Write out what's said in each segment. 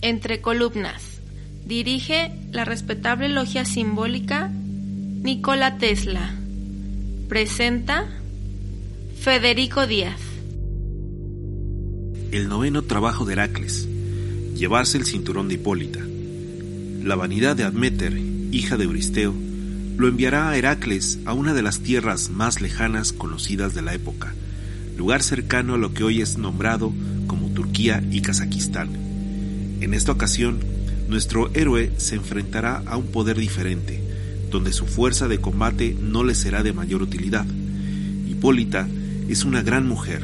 Entre columnas. Dirige la respetable logia simbólica Nikola Tesla. Presenta Federico Díaz. El noveno trabajo de Heracles. Llevarse el cinturón de Hipólita. La vanidad de Admeter, hija de Euristeo, lo enviará a Heracles a una de las tierras más lejanas conocidas de la época, lugar cercano a lo que hoy es nombrado como Turquía y Kazajistán. En esta ocasión, nuestro héroe se enfrentará a un poder diferente, donde su fuerza de combate no le será de mayor utilidad. Hipólita es una gran mujer,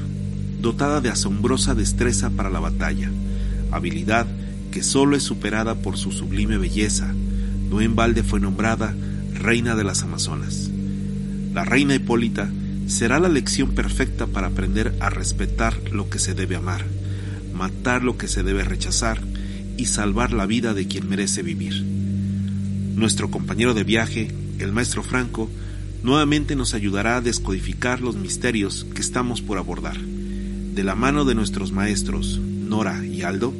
dotada de asombrosa destreza para la batalla, habilidad que solo es superada por su sublime belleza. No en balde fue nombrada reina de las Amazonas. La reina Hipólita será la lección perfecta para aprender a respetar lo que se debe amar, matar lo que se debe rechazar y salvar la vida de quien merece vivir. Nuestro compañero de viaje, el maestro Franco, nuevamente nos ayudará a descodificar los misterios que estamos por abordar. De la mano de nuestros maestros, Nora y Aldo,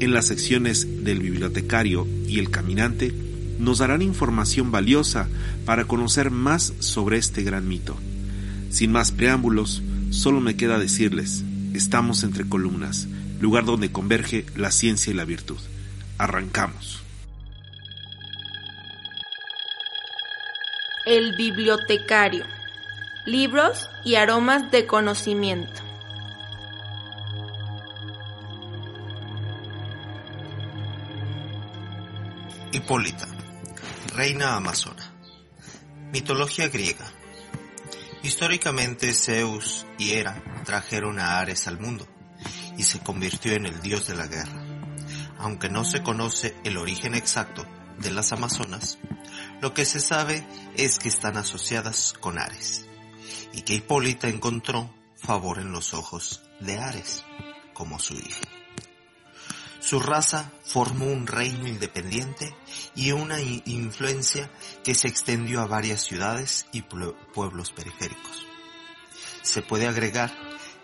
en las secciones del bibliotecario y el caminante, nos darán información valiosa para conocer más sobre este gran mito. Sin más preámbulos, solo me queda decirles, estamos entre columnas, lugar donde converge la ciencia y la virtud. Arrancamos. El bibliotecario. Libros y aromas de conocimiento. Hipólita, reina amazona. Mitología griega. Históricamente Zeus y Hera trajeron a Ares al mundo y se convirtió en el dios de la guerra. Aunque no se conoce el origen exacto de las amazonas, lo que se sabe es que están asociadas con Ares y que Hipólita encontró favor en los ojos de Ares como su hija. Su raza formó un reino independiente y una influencia que se extendió a varias ciudades y pueblos periféricos. Se puede agregar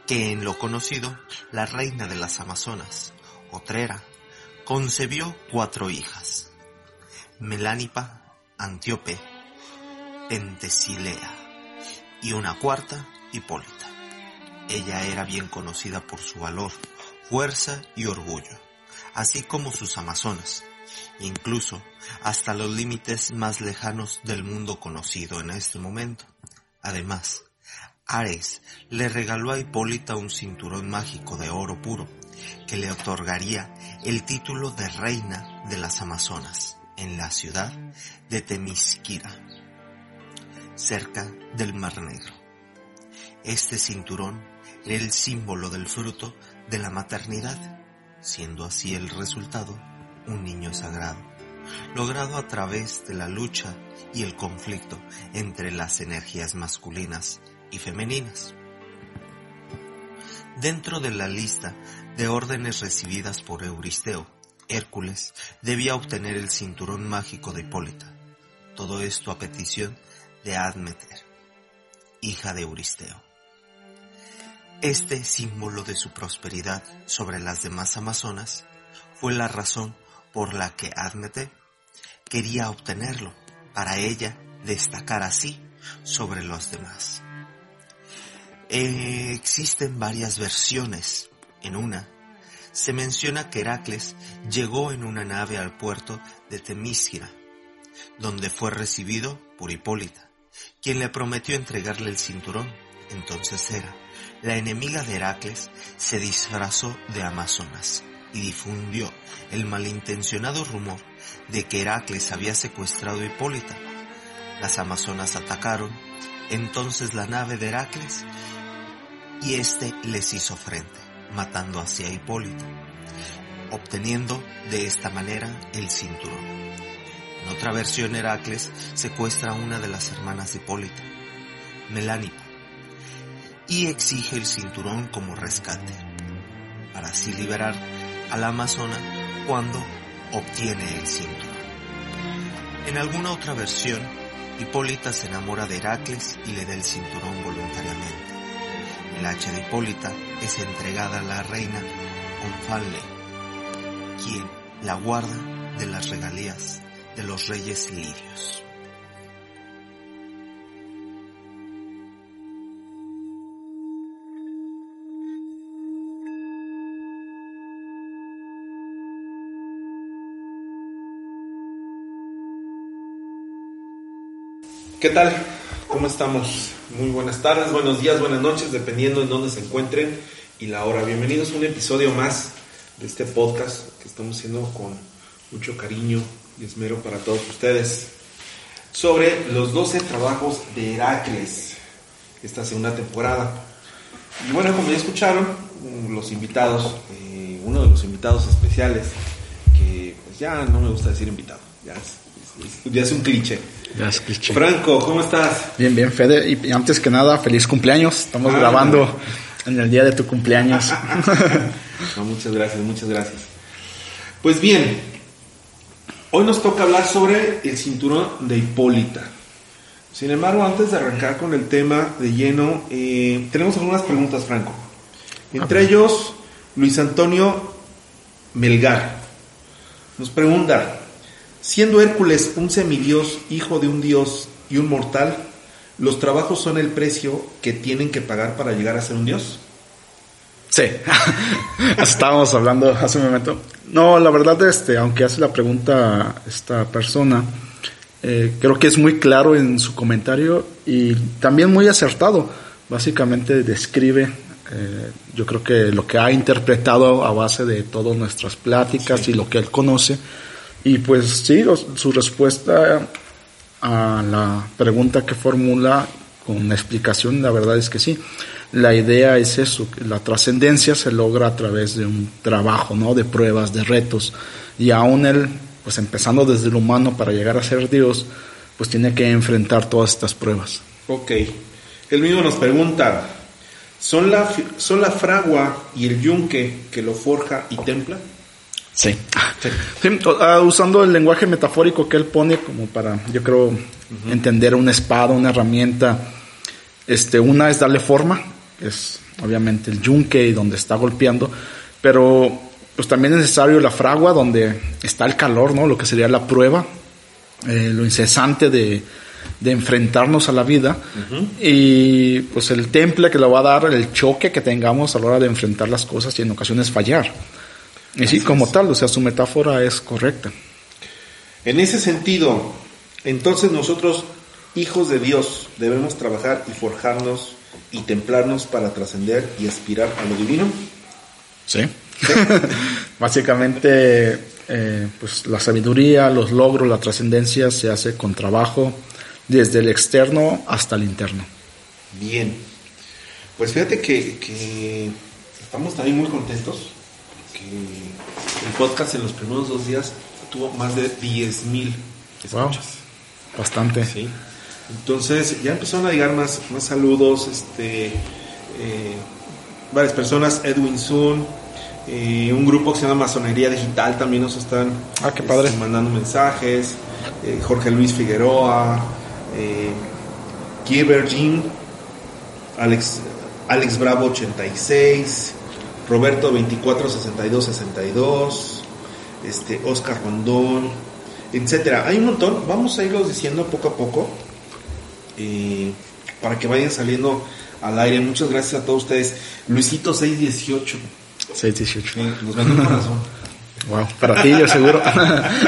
que en lo conocido, la reina de las Amazonas, Otrera, concebió cuatro hijas, Melánipa, Antíope, Pentesilea y una cuarta, Hipólita. Ella era bien conocida por su valor, fuerza y orgullo, así como sus amazonas, incluso hasta los límites más lejanos del mundo conocido en este momento. Además, Ares le regaló a Hipólita un cinturón mágico de oro puro que le otorgaría el título de reina de las Amazonas en la ciudad de Temisquira, cerca del Mar Negro. Este cinturón era el símbolo del fruto de la maternidad, siendo así el resultado un niño sagrado, logrado a través de la lucha y el conflicto entre las energías masculinas y femeninas. Dentro de la lista de órdenes recibidas por Euristeo, Hércules debía obtener el cinturón mágico de Hipólita. Todo esto a petición de Admeter, hija de Euristeo. Este símbolo de su prosperidad sobre las demás amazonas fue la razón por la que Admeter quería obtenerlo, para ella destacar así sobre los demás. Existen varias versiones. En una, se menciona que Heracles llegó en una nave al puerto de Temísgira, donde fue recibido por Hipólita, quien le prometió entregarle el cinturón. Entonces Hera, la enemiga de Heracles, se disfrazó de Amazonas y difundió el malintencionado rumor de que Heracles había secuestrado a Hipólita. Las Amazonas atacaron entonces la nave de Heracles y éste les hizo frente, matando así a Hipólito, obteniendo de esta manera el cinturón. En otra versión Heracles secuestra a una de las hermanas de Hipólito, Melánipa, y exige el cinturón como rescate, para así liberar a la amazona cuando obtiene el cinturón. En alguna otra versión, Hipólita se enamora de Heracles y le da el cinturón voluntariamente. El hacha de Hipólita es entregada a la reina Onfale, quien la guarda de las regalías de los reyes lirios. ¿Qué tal? ¿Cómo estamos? Muy buenas tardes, buenos días, buenas noches, dependiendo en dónde se encuentren y la hora. Bienvenidos a un episodio más de este podcast que estamos haciendo con mucho cariño y esmero para todos ustedes sobre los 12 trabajos de Heracles, esta segunda temporada. Y bueno, como ya escucharon, los invitados, eh, uno de los invitados especiales, que pues ya no me gusta decir invitado, ya es, ya es un cliché. Ya es cliché. Franco, ¿cómo estás? Bien, bien, Fede. Y antes que nada, feliz cumpleaños. Estamos Ah, grabando en el día de tu cumpleaños. No, muchas gracias, muchas gracias. Pues bien, hoy nos toca hablar sobre el cinturón de Hipólita. Sin embargo, antes de arrancar con el tema de lleno, eh, tenemos algunas preguntas, Franco. Entre ellos, Luis Antonio Melgar nos pregunta, siendo Hércules un semidios, hijo de un dios y un mortal, ¿los trabajos son el precio que tienen que pagar para llegar a ser un dios? Sí, estábamos hablando hace un momento. No, la verdad, este, aunque hace la pregunta esta persona, eh, creo que es muy claro en su comentario y también muy acertado. Básicamente describe, eh, yo creo que lo que ha interpretado a base de todas nuestras pláticas y lo que él conoce. Y pues sí, su respuesta a la pregunta que formula con explicación, la verdad es que sí. La idea es eso, que la trascendencia se logra a través de un trabajo, ¿no? De pruebas, de retos. Y aún él, pues empezando desde el humano para llegar a ser Dios, pues tiene que enfrentar todas estas pruebas. Ok. Él mismo nos pregunta, ¿son la, ¿son la fragua y el yunque que lo forja y templa? Sí. Ah, usando el lenguaje metafórico que él pone como para, yo creo, entender una espada, una herramienta. Este, una es darle forma, que es obviamente el yunque y donde está golpeando, pero pues también es necesario la fragua donde está el calor, ¿no? Lo que sería la prueba, eh, lo incesante de, de enfrentarnos a la vida y pues el temple que le va a dar el choque que tengamos a la hora de enfrentar las cosas y en ocasiones fallar. Y sí, como tal, o sea, su metáfora es correcta. En ese sentido, entonces nosotros, hijos de Dios, debemos trabajar y forjarnos y templarnos para trascender y aspirar a lo divino. Sí. Básicamente, eh, pues la sabiduría, los logros, la trascendencia se hace con trabajo desde el externo hasta el interno. Bien. Pues fíjate que, que estamos también muy contentos el podcast en los primeros dos días tuvo más de 10 mil Wow. escuchas. Bastante. Sí. Entonces ya empezaron a llegar más, más saludos, este, eh, varias personas, Edwin Sun, eh, un grupo que se llama Masonería Digital también nos están Ah, qué padre. este, mandando mensajes, eh, Jorge Luis Figueroa, eh, Kieber Jim, Alex, Alex Bravo 86, Roberto 246262, este, Oscar Rondón, etcétera. Hay un montón, vamos a irlos diciendo poco a poco eh, para que vayan saliendo al aire. Muchas gracias a todos ustedes. Luisito 618, 618. eh, nos un corazón. Wow, para ti yo seguro.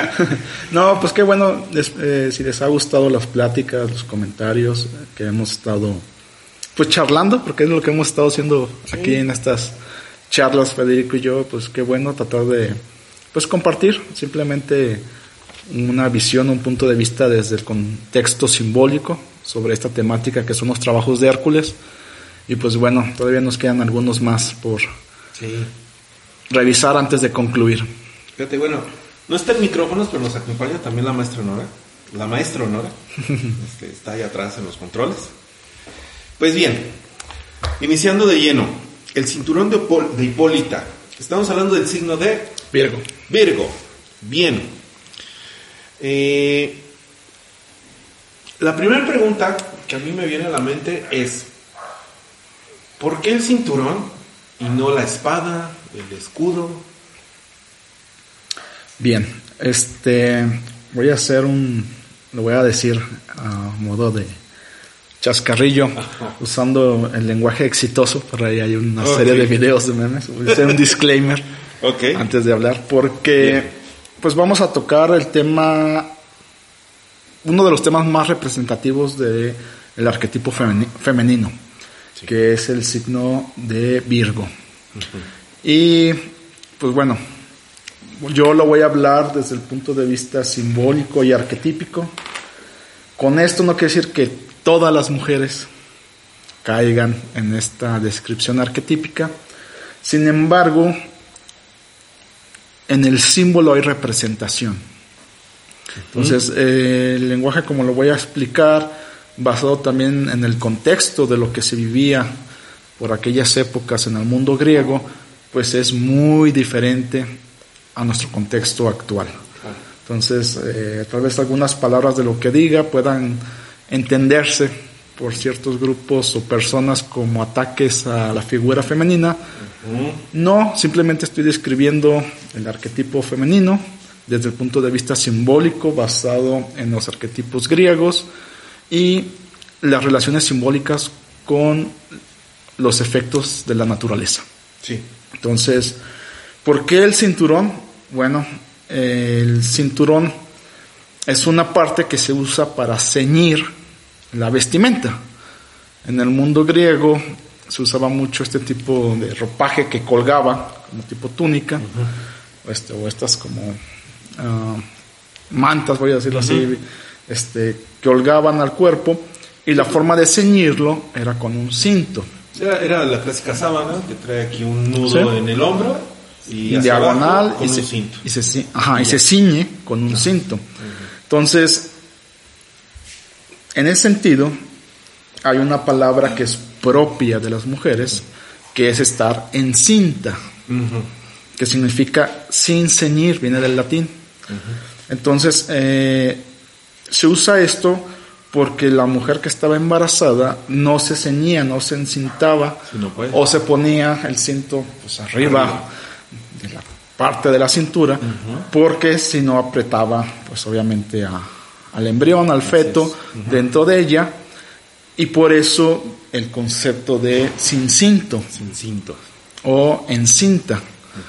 no, pues qué bueno, les- eh, si les ha gustado las pláticas, los comentarios que hemos estado pues charlando, porque es lo que hemos estado haciendo aquí en estas charlas, Federico y yo, pues qué bueno tratar de pues compartir simplemente una visión, un punto de vista desde el contexto simbólico sobre esta temática que son los trabajos de Hércules. Y pues bueno, todavía nos quedan algunos más por Sí. revisar antes de concluir. Fíjate, bueno, no está en micrófonos, pero nos acompaña también la maestra Nora. La maestra Nora este, está ahí atrás en los controles. Pues bien, iniciando de lleno, el cinturón de, Hipó- de Hipólita. Estamos hablando del signo de Virgo. Virgo. Bien. Eh, La primera pregunta que a mí me viene a la mente es, ¿por qué el cinturón y no la espada, el escudo? Bien, este, voy a hacer un, lo voy a decir a modo de chascarrillo, usando el lenguaje exitoso, por ahí hay una serie de videos de memes, voy a hacer un disclaimer antes de hablar, porque pues vamos a tocar el tema, uno de los temas más representativos del el arquetipo femenino, que es el signo de Virgo. Y pues bueno, yo lo voy a hablar desde el punto de vista simbólico y arquetípico. Con esto no quiere decir que todas las mujeres caigan en esta descripción arquetípica. Sin embargo, en el símbolo hay representación. Entonces, eh, el lenguaje, como lo voy a explicar, basado también en el contexto de lo que se vivía por aquellas épocas en el mundo griego, pues es muy diferente a nuestro contexto actual. Entonces, eh, tal vez algunas palabras de lo que diga puedan entenderse por ciertos grupos o personas como ataques a la figura femenina. No, simplemente estoy describiendo el arquetipo femenino desde el punto de vista simbólico basado en los arquetipos griegos y las relaciones simbólicas con los efectos de la naturaleza. Sí. Entonces, ¿por qué el cinturón? Bueno, el cinturón es una parte que se usa para ceñir la vestimenta. En el mundo griego se usaba mucho este tipo de ropaje que colgaba, como tipo túnica, este, o estas como ah, mantas, voy a decirlo así, este, que holgaban al cuerpo, y la forma de ceñirlo era con un cinto. Era, la clásica sábana que trae aquí un nudo en el hombro y diagonal y, se, y, se, ajá, y, se, ciñe con un cinto. Entonces, en ese sentido, hay una palabra que es propia de las mujeres, que es estar encinta, que significa sin ceñir, viene del latín. Entonces, eh, se usa esto porque la mujer que estaba embarazada no se ceñía, no se encintaba, o se ponía el cinto pues, arriba de la parte de la cintura, porque si no apretaba, pues obviamente al embrión, al feto, dentro de ella, y por eso el concepto de sin cinto, sin cinto. o encinta.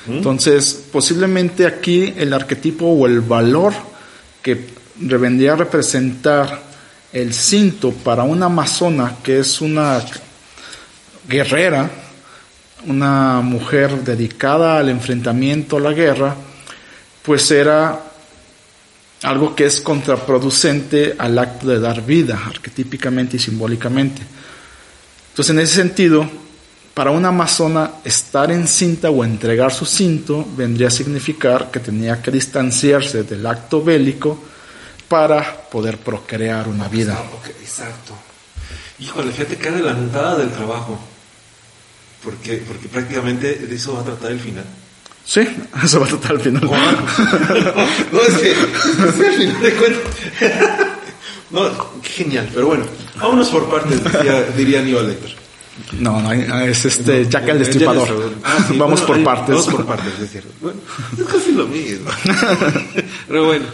Entonces, posiblemente aquí el arquetipo o el valor que vendría a representar el cinto para una amazona que es una guerrera, una mujer dedicada al enfrentamiento a la guerra, pues era algo que es contraproducente al acto de dar vida, arquetípicamente y simbólicamente. Entonces, en ese sentido, para una amazona estar encinta o entregar su cinto vendría a significar que tenía que distanciarse del acto bélico para poder procrear una vida. Exacto. Híjole, fíjate que adelantada del trabajo porque, porque prácticamente de eso va a tratar el final. Sí, eso va a tratar el final. no, es que, al final de cuentas. No, genial, pero bueno, vámonos por partes, diría, diría Aníbal Lecter. No, no, es este, Jack el Destripador. Ah, vamos por partes. Vamos por partes, es cierto. Bueno, es casi lo mismo. pero bueno.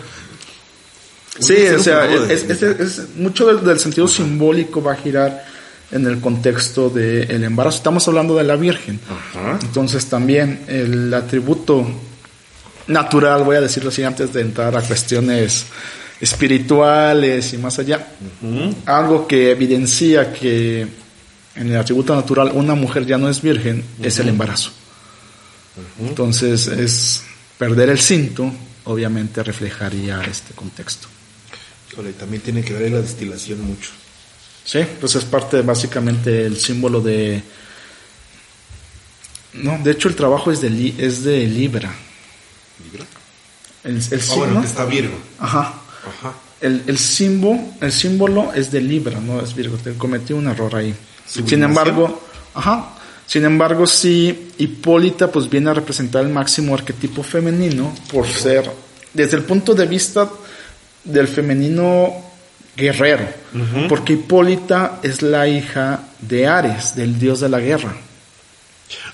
Sí, o sea, es, es, es, mucho del, del, sentido simbólico va a girar en el contexto del embarazo. Estamos hablando de la Virgen. Entonces también el atributo natural, voy a decirlo así antes de entrar a cuestiones espirituales y más allá, algo que evidencia que en el atributo natural una mujer ya no es virgen es el embarazo. Entonces es perder el cinto, obviamente reflejaría este contexto. también tiene que ver la destilación mucho. Sí, pues es parte básicamente el símbolo de... No, de hecho el trabajo es de, es de Libra. ¿Libra? El, el ah, bueno, que está Virgo. Ajá. Ajá. El, el, símbolo, el símbolo es de Libra, no es Virgo. Te cometí un error ahí. Sin embargo, ajá. Sin embargo, sí, Hipólita pues viene a representar el máximo arquetipo femenino por ser, desde el punto de vista del femenino guerrero, porque Hipólita es la hija de Ares, del dios de la guerra.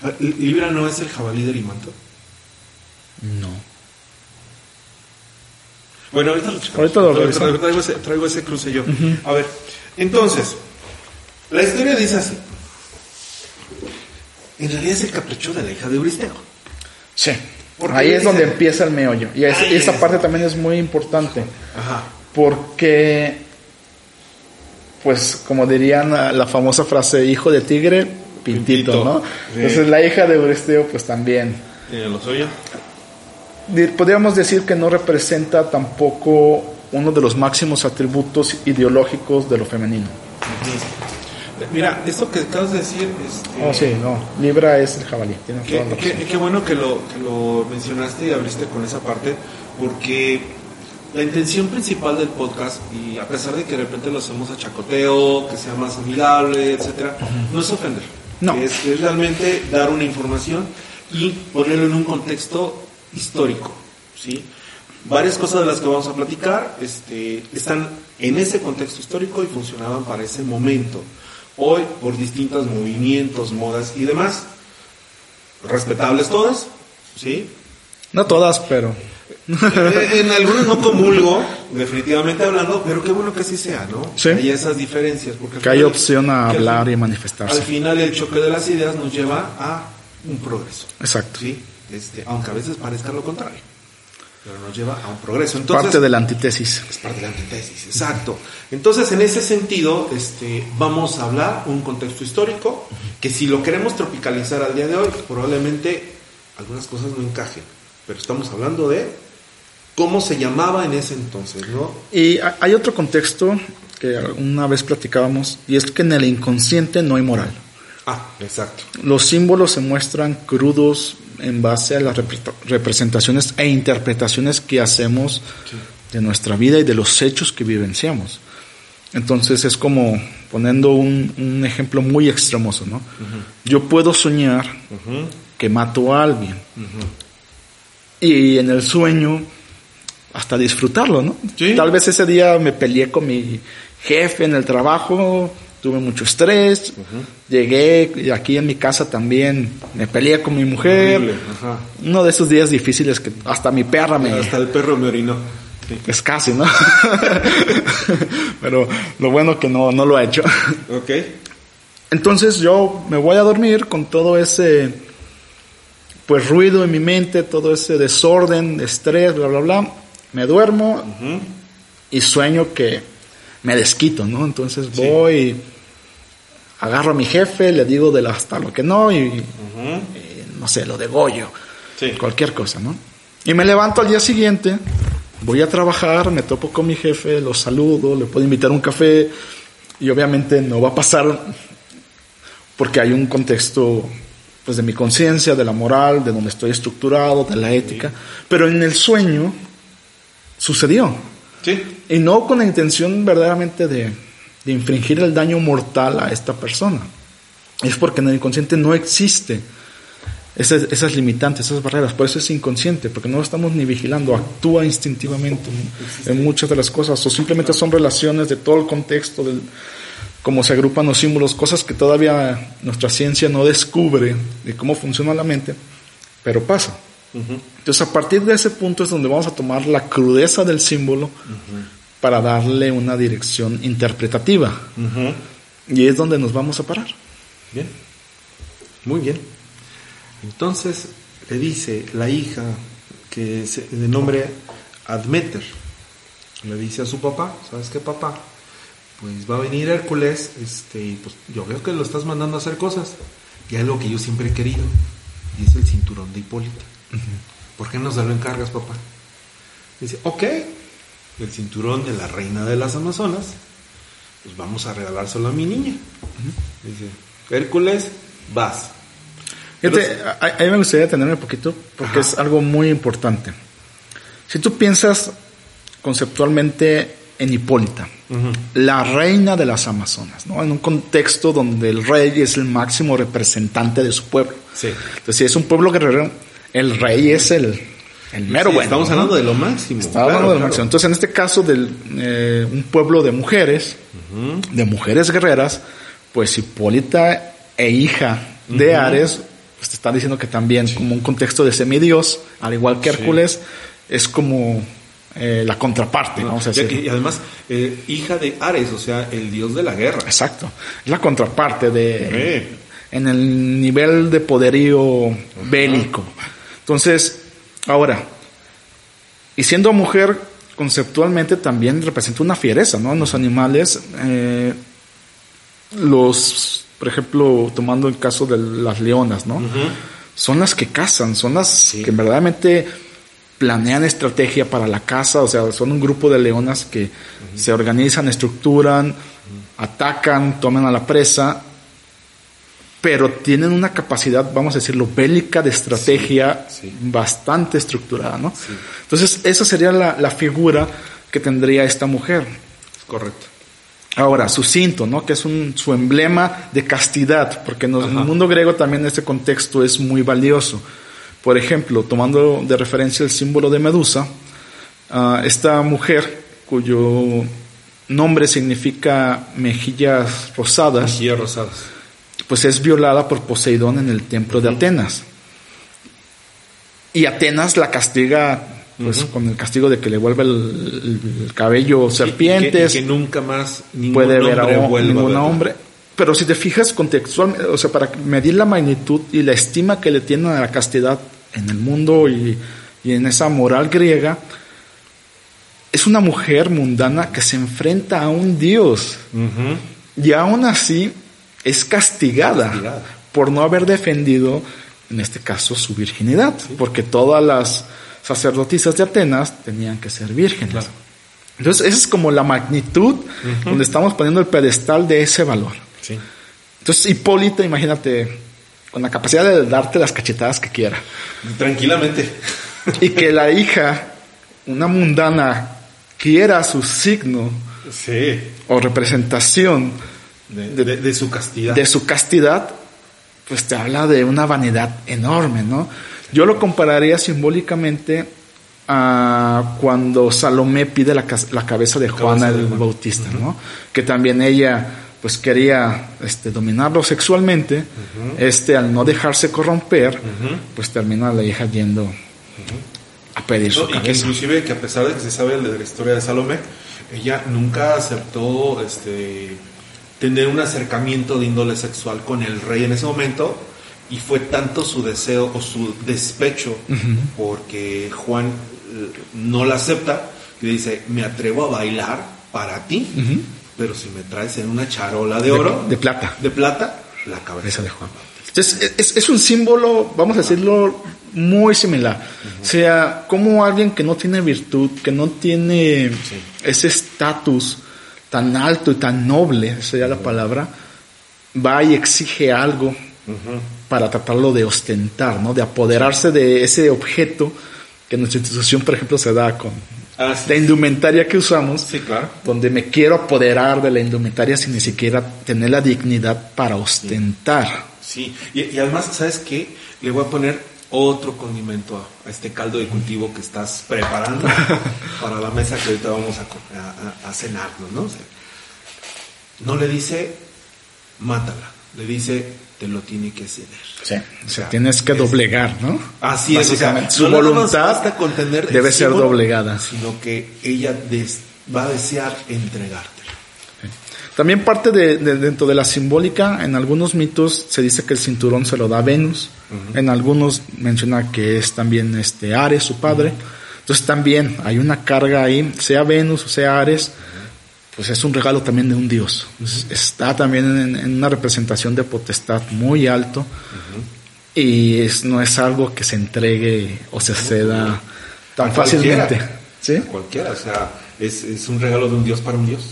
Ah, ¿Libra no es el jabalí del Limanto? No. Bueno, ahorita lo. Ahorita lo Traigo- traigo, ese, traigo ese cruce yo. A ver, entonces, la historia dice así. En realidad es el capricho de la hija de Euristeo. Sí. Ahí es donde empieza el meollo. Y es- esa es. parte también es muy importante. Ajá. Porque, pues, como dirían la, la famosa frase, hijo de tigre, pintito, Pintito. ¿no? Sí. Entonces la hija de Euristeo, pues también. ¿Tiene lo suyo? Podríamos decir que no representa tampoco uno de los máximos atributos ideológicos de lo femenino. Mira, esto que acabas de decir, este, Oh, sí, no. Libra es el jabalí. Qué, qué bueno que lo, que lo mencionaste y abriste con esa parte, porque la intención principal del podcast, y a pesar de que de repente lo hacemos a chacoteo, que sea más amigable, etcétera, no es ofender. No. Es, es realmente dar una información y ponerlo en un contexto histórico. ¿sí? Varias cosas de las que vamos a platicar este, están en ese contexto histórico y funcionaban para ese momento. Hoy, por distintos movimientos, modas y demás, respetables todas, ¿sí? No todas, pero en algunos no comulgo, definitivamente hablando, pero qué bueno que así sea, ¿no? Sí. Hay esas diferencias. Porque que hay opción a hablar y manifestarse. Al final el choque de las ideas nos lleva a un progreso, Exacto. ¿sí? Este, aunque a veces parezca lo contrario, pero nos lleva a un progreso. Entonces, Parte de la antítesis. es parte de la antítesis, exacto. Entonces, en ese sentido, este, vamos a hablar un contexto histórico que si lo queremos tropicalizar al día de hoy, probablemente algunas cosas no encajen, pero estamos hablando de cómo se llamaba en ese entonces, ¿no? Y ha- hay otro contexto que una vez platicábamos, y es que en el inconsciente no hay moral. Ah, exacto. Los símbolos se muestran crudos en base a las repre- representaciones e interpretaciones que hacemos de nuestra vida y de los hechos que vivenciamos. Entonces es como poniendo un, un ejemplo muy extremoso, ¿no? Yo puedo soñar que mato a alguien y en el sueño hasta disfrutarlo, ¿no? Sí. Tal vez ese día me peleé con mi jefe en el trabajo, tuve mucho estrés, llegué aquí en mi casa también me peleé con mi mujer. Ajá. Uno de esos días difíciles que hasta mi perra me... Hasta el perro me orinó. Sí. Es casi, ¿no? Pero lo bueno que no, no lo ha hecho. Ok. Entonces yo me voy a dormir con todo ese pues ruido en mi mente, todo ese desorden, estrés, bla bla bla. Me duermo y sueño que me desquito, ¿no? Entonces voy, agarro a mi jefe, le digo de la- hasta lo que no y, y, no sé, lo degollo, Sí. cualquier cosa, ¿no? Y me levanto al día siguiente, voy a trabajar, me topo con mi jefe, lo saludo, le puedo invitar a un café y obviamente no va a pasar porque hay un contexto pues de mi conciencia, de la moral, de donde estoy estructurado, de la ética, pero en el sueño sucedió Sí. y no con la intención verdaderamente de, de infringir el daño mortal a esta persona. Es porque en el inconsciente no existe esas, esas limitantes, esas barreras, por eso es inconsciente, porque no lo estamos ni vigilando, actúa instintivamente en, en muchas de las cosas, o simplemente son relaciones de todo el contexto, del, cómo se agrupan los símbolos, cosas que todavía nuestra ciencia no descubre de cómo funciona la mente, pero pasa. Entonces a partir de ese punto es donde vamos a tomar la crudeza del símbolo para darle una dirección interpretativa. Y es donde nos vamos a parar. Bien. Muy bien. Entonces le dice la hija que se, de nombre Admeter, le dice a su papá, ¿sabes qué papá? Pues va a venir Hércules, este, y pues yo veo que lo estás mandando a hacer cosas. Y algo que yo siempre he querido, y es el cinturón de Hipólita. ¿Por qué no se lo encargas, papá? Dice, ok, el cinturón de la reina de las Amazonas, pues vamos a regalárselo a mi niña. Dice, Hércules, vas. Fíjate, a, a mí me gustaría detenerme un poquito porque Ajá. es algo muy importante. Si tú piensas conceptualmente en Hipólita, la reina de las Amazonas, ¿no? en un contexto donde el rey es el máximo representante de su pueblo. Sí. Entonces, si es un pueblo guerrero, el rey es el, el mero Sí, bueno. Estamos hablando de lo máximo. Claro, hablando de lo claro. máximo. Entonces, en este caso, de un pueblo de mujeres, de mujeres guerreras, pues Hipólita e hija de Ares, pues te están diciendo que también, como un contexto de semidios, al igual que Sí. Hércules, es como eh, la contraparte, vamos a decir. que- y además, eh, hija de Ares, o sea, el dios de la guerra. Exacto. Es la contraparte de. En el nivel de poderío bélico. Entonces, ahora, y siendo mujer, conceptualmente también representa una fiereza, ¿no? En los animales, eh, los, por ejemplo, tomando el caso de las leonas, ¿no? Son las que cazan, son las que verdaderamente planean estrategia para la caza, o sea, son un grupo de leonas que se organizan, estructuran, atacan, toman a la presa, pero tienen una capacidad, vamos a decirlo, bélica de estrategia Sí, sí. bastante estructurada, ¿no? Entonces, esa sería la, la figura que tendría esta mujer. Correcto. Ahora, su cinto, ¿no? Que es un, su emblema de castidad, porque en, en el mundo griego también este contexto es muy valioso. Por ejemplo, tomando de referencia el símbolo de Medusa, ah, esta mujer, cuyo nombre significa mejillas rosadas, Mejillas rosadas. Pues es violada por Poseidón en el templo de Atenas. Y Atenas la castiga pues con el castigo de que le vuelve el, el cabello serpientes, Y que, y que nunca más ningún puede ver a un- ningún hombre. Pero si te fijas contextualmente, o sea, para medir la magnitud y la estima que le tienen a la castidad en el mundo y, y en esa moral griega, es una mujer mundana que se enfrenta a un dios. Y aún así es castigada, Castigada. por no haber defendido, en este caso, su virginidad, porque todas las sacerdotisas de Atenas tenían que ser vírgenes. Claro. Entonces, esa es como la magnitud donde estamos poniendo el pedestal de ese valor. Sí. Entonces, Hipólita, imagínate, con la capacidad de darte las cachetadas que quiera. Tranquilamente. Y que la hija, una mundana, quiera su signo Sí. o representación De, de- de su castidad. de su castidad, pues te habla de una vanidad enorme, ¿no? Yo lo compararía simbólicamente a cuando Salomé pide la, la cabeza de Juana Cabeza el. Bautista, ¿no? Que también ella pues quería este, dominarlo sexualmente, este al no dejarse corromper, pues termina la hija yendo a pedir su y que cabeza. inclusive que a pesar de que se sabe de la historia de Salomé, ella nunca aceptó este tener un acercamiento de índole sexual con el rey en ese momento y fue tanto su deseo o su despecho porque Juan eh, no la acepta que dice me atrevo a bailar para ti pero si me traes en una charola de De- oro de plata. de plata la cabeza de Juan. Entonces, es, es un símbolo, vamos a decirlo, muy similar. O sea, como alguien que no tiene virtud, que no tiene ese estatus tan alto y tan noble, sería la palabra, va y exige algo para tratarlo de ostentar, ¿no? De apoderarse de ese objeto que nuestra institución, por ejemplo, se da con Ah, sí. la indumentaria que usamos Sí, claro. donde me quiero apoderar de la indumentaria sin ni siquiera tener la dignidad para ostentar. Sí, y, y además, ¿sabes qué? Le voy a poner otro condimento a, a este caldo de cultivo que estás preparando para la mesa que ahorita vamos a, a, cenarnos, ¿no? O sea, no le dice, mátala, le dice, te lo tiene que ceder. O sea, tienes que doblegar, ¿no? Así es, o sea, su no voluntad debe ser símbolo, doblegada. Sino que ella des- va a desear entregártelo. También parte de, de- dentro de la simbólica, en algunos mitos se dice que el cinturón se lo da Venus, en algunos menciona que es también este Ares, su padre. Entonces también hay una carga ahí, sea Venus o sea Ares, pues es un regalo también de un dios. Entonces, está también en, en una representación de potestad muy alto y es, no es algo que se entregue o se ceda tan A cualquiera. fácilmente. ¿Sí? Cualquiera, o sea, es, es un regalo de un Dios para un Dios.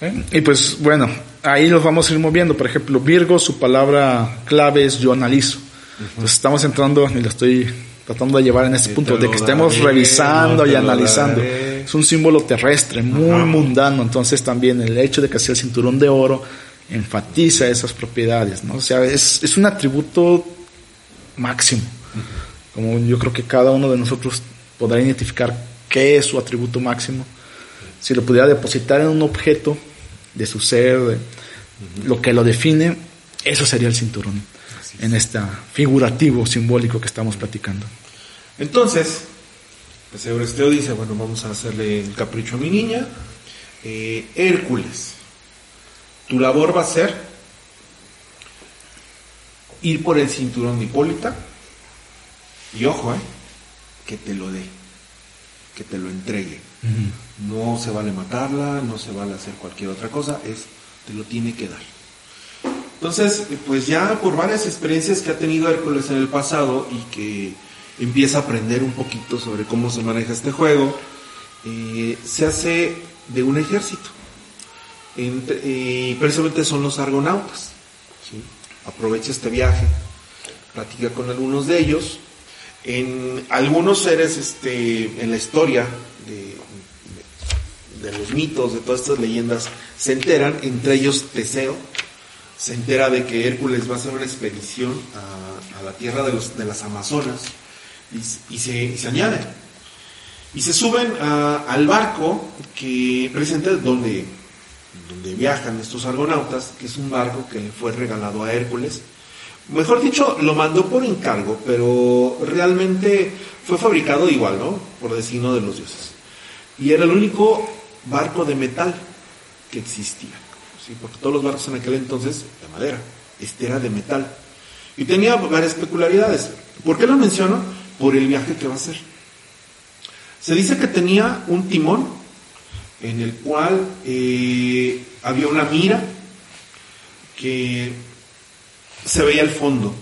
¿Eh? Y pues bueno, ahí los vamos a ir moviendo. Por ejemplo, Virgo, su palabra clave es yo analizo. Entonces estamos entrando y lo estoy tratando de llevar en este Te punto, de que estemos daré, revisando no y analizando. daré. Es un símbolo terrestre, muy mundano. Entonces también el hecho de que sea el cinturón de oro enfatiza esas propiedades, ¿no? O sea, es, es un atributo máximo. como yo creo que cada uno de nosotros podrá identificar qué es su atributo máximo, si lo pudiera depositar en un objeto de su ser, de lo que lo define, eso sería el cinturón, en este figurativo, simbólico que estamos platicando. Entonces, pues Euristeo dice, bueno, vamos a hacerle el capricho a mi niña. Eh, Hércules, tu labor va a ser ir por el cinturón de Hipólita y ojo, eh, que te lo dé, que te lo entregue. No se vale matarla, no se vale hacer cualquier otra cosa, es te lo tiene que dar. Entonces, pues ya por varias experiencias que ha tenido Hércules en el pasado y que empieza a aprender un poquito sobre cómo se maneja este juego, eh, se hace de un ejército. y precisamente son los argonautas. Aprovecha este viaje, platica con algunos de ellos. En algunos seres este, en la historia de, los mitos, de todas estas leyendas, se enteran, entre ellos Teseo, se entera de que Hércules va a hacer una expedición a, la tierra de, los, de las Amazonas y, se, se, añade. Y se suben al barco que presenta donde, donde viajan estos argonautas, que es un barco que le fue regalado a Hércules. Mejor dicho, lo mandó por encargo, pero realmente fue fabricado igual, ¿no? Por destino de los dioses. Y era el único barco de metal que existía. ¿sí? Porque todos los barcos en aquel entonces de madera, este era de metal. Y tenía varias peculiaridades. ¿Por qué lo menciono? por el viaje que va a hacer. Se dice que tenía un timón en el cual eh, había una mira que se veía el fondo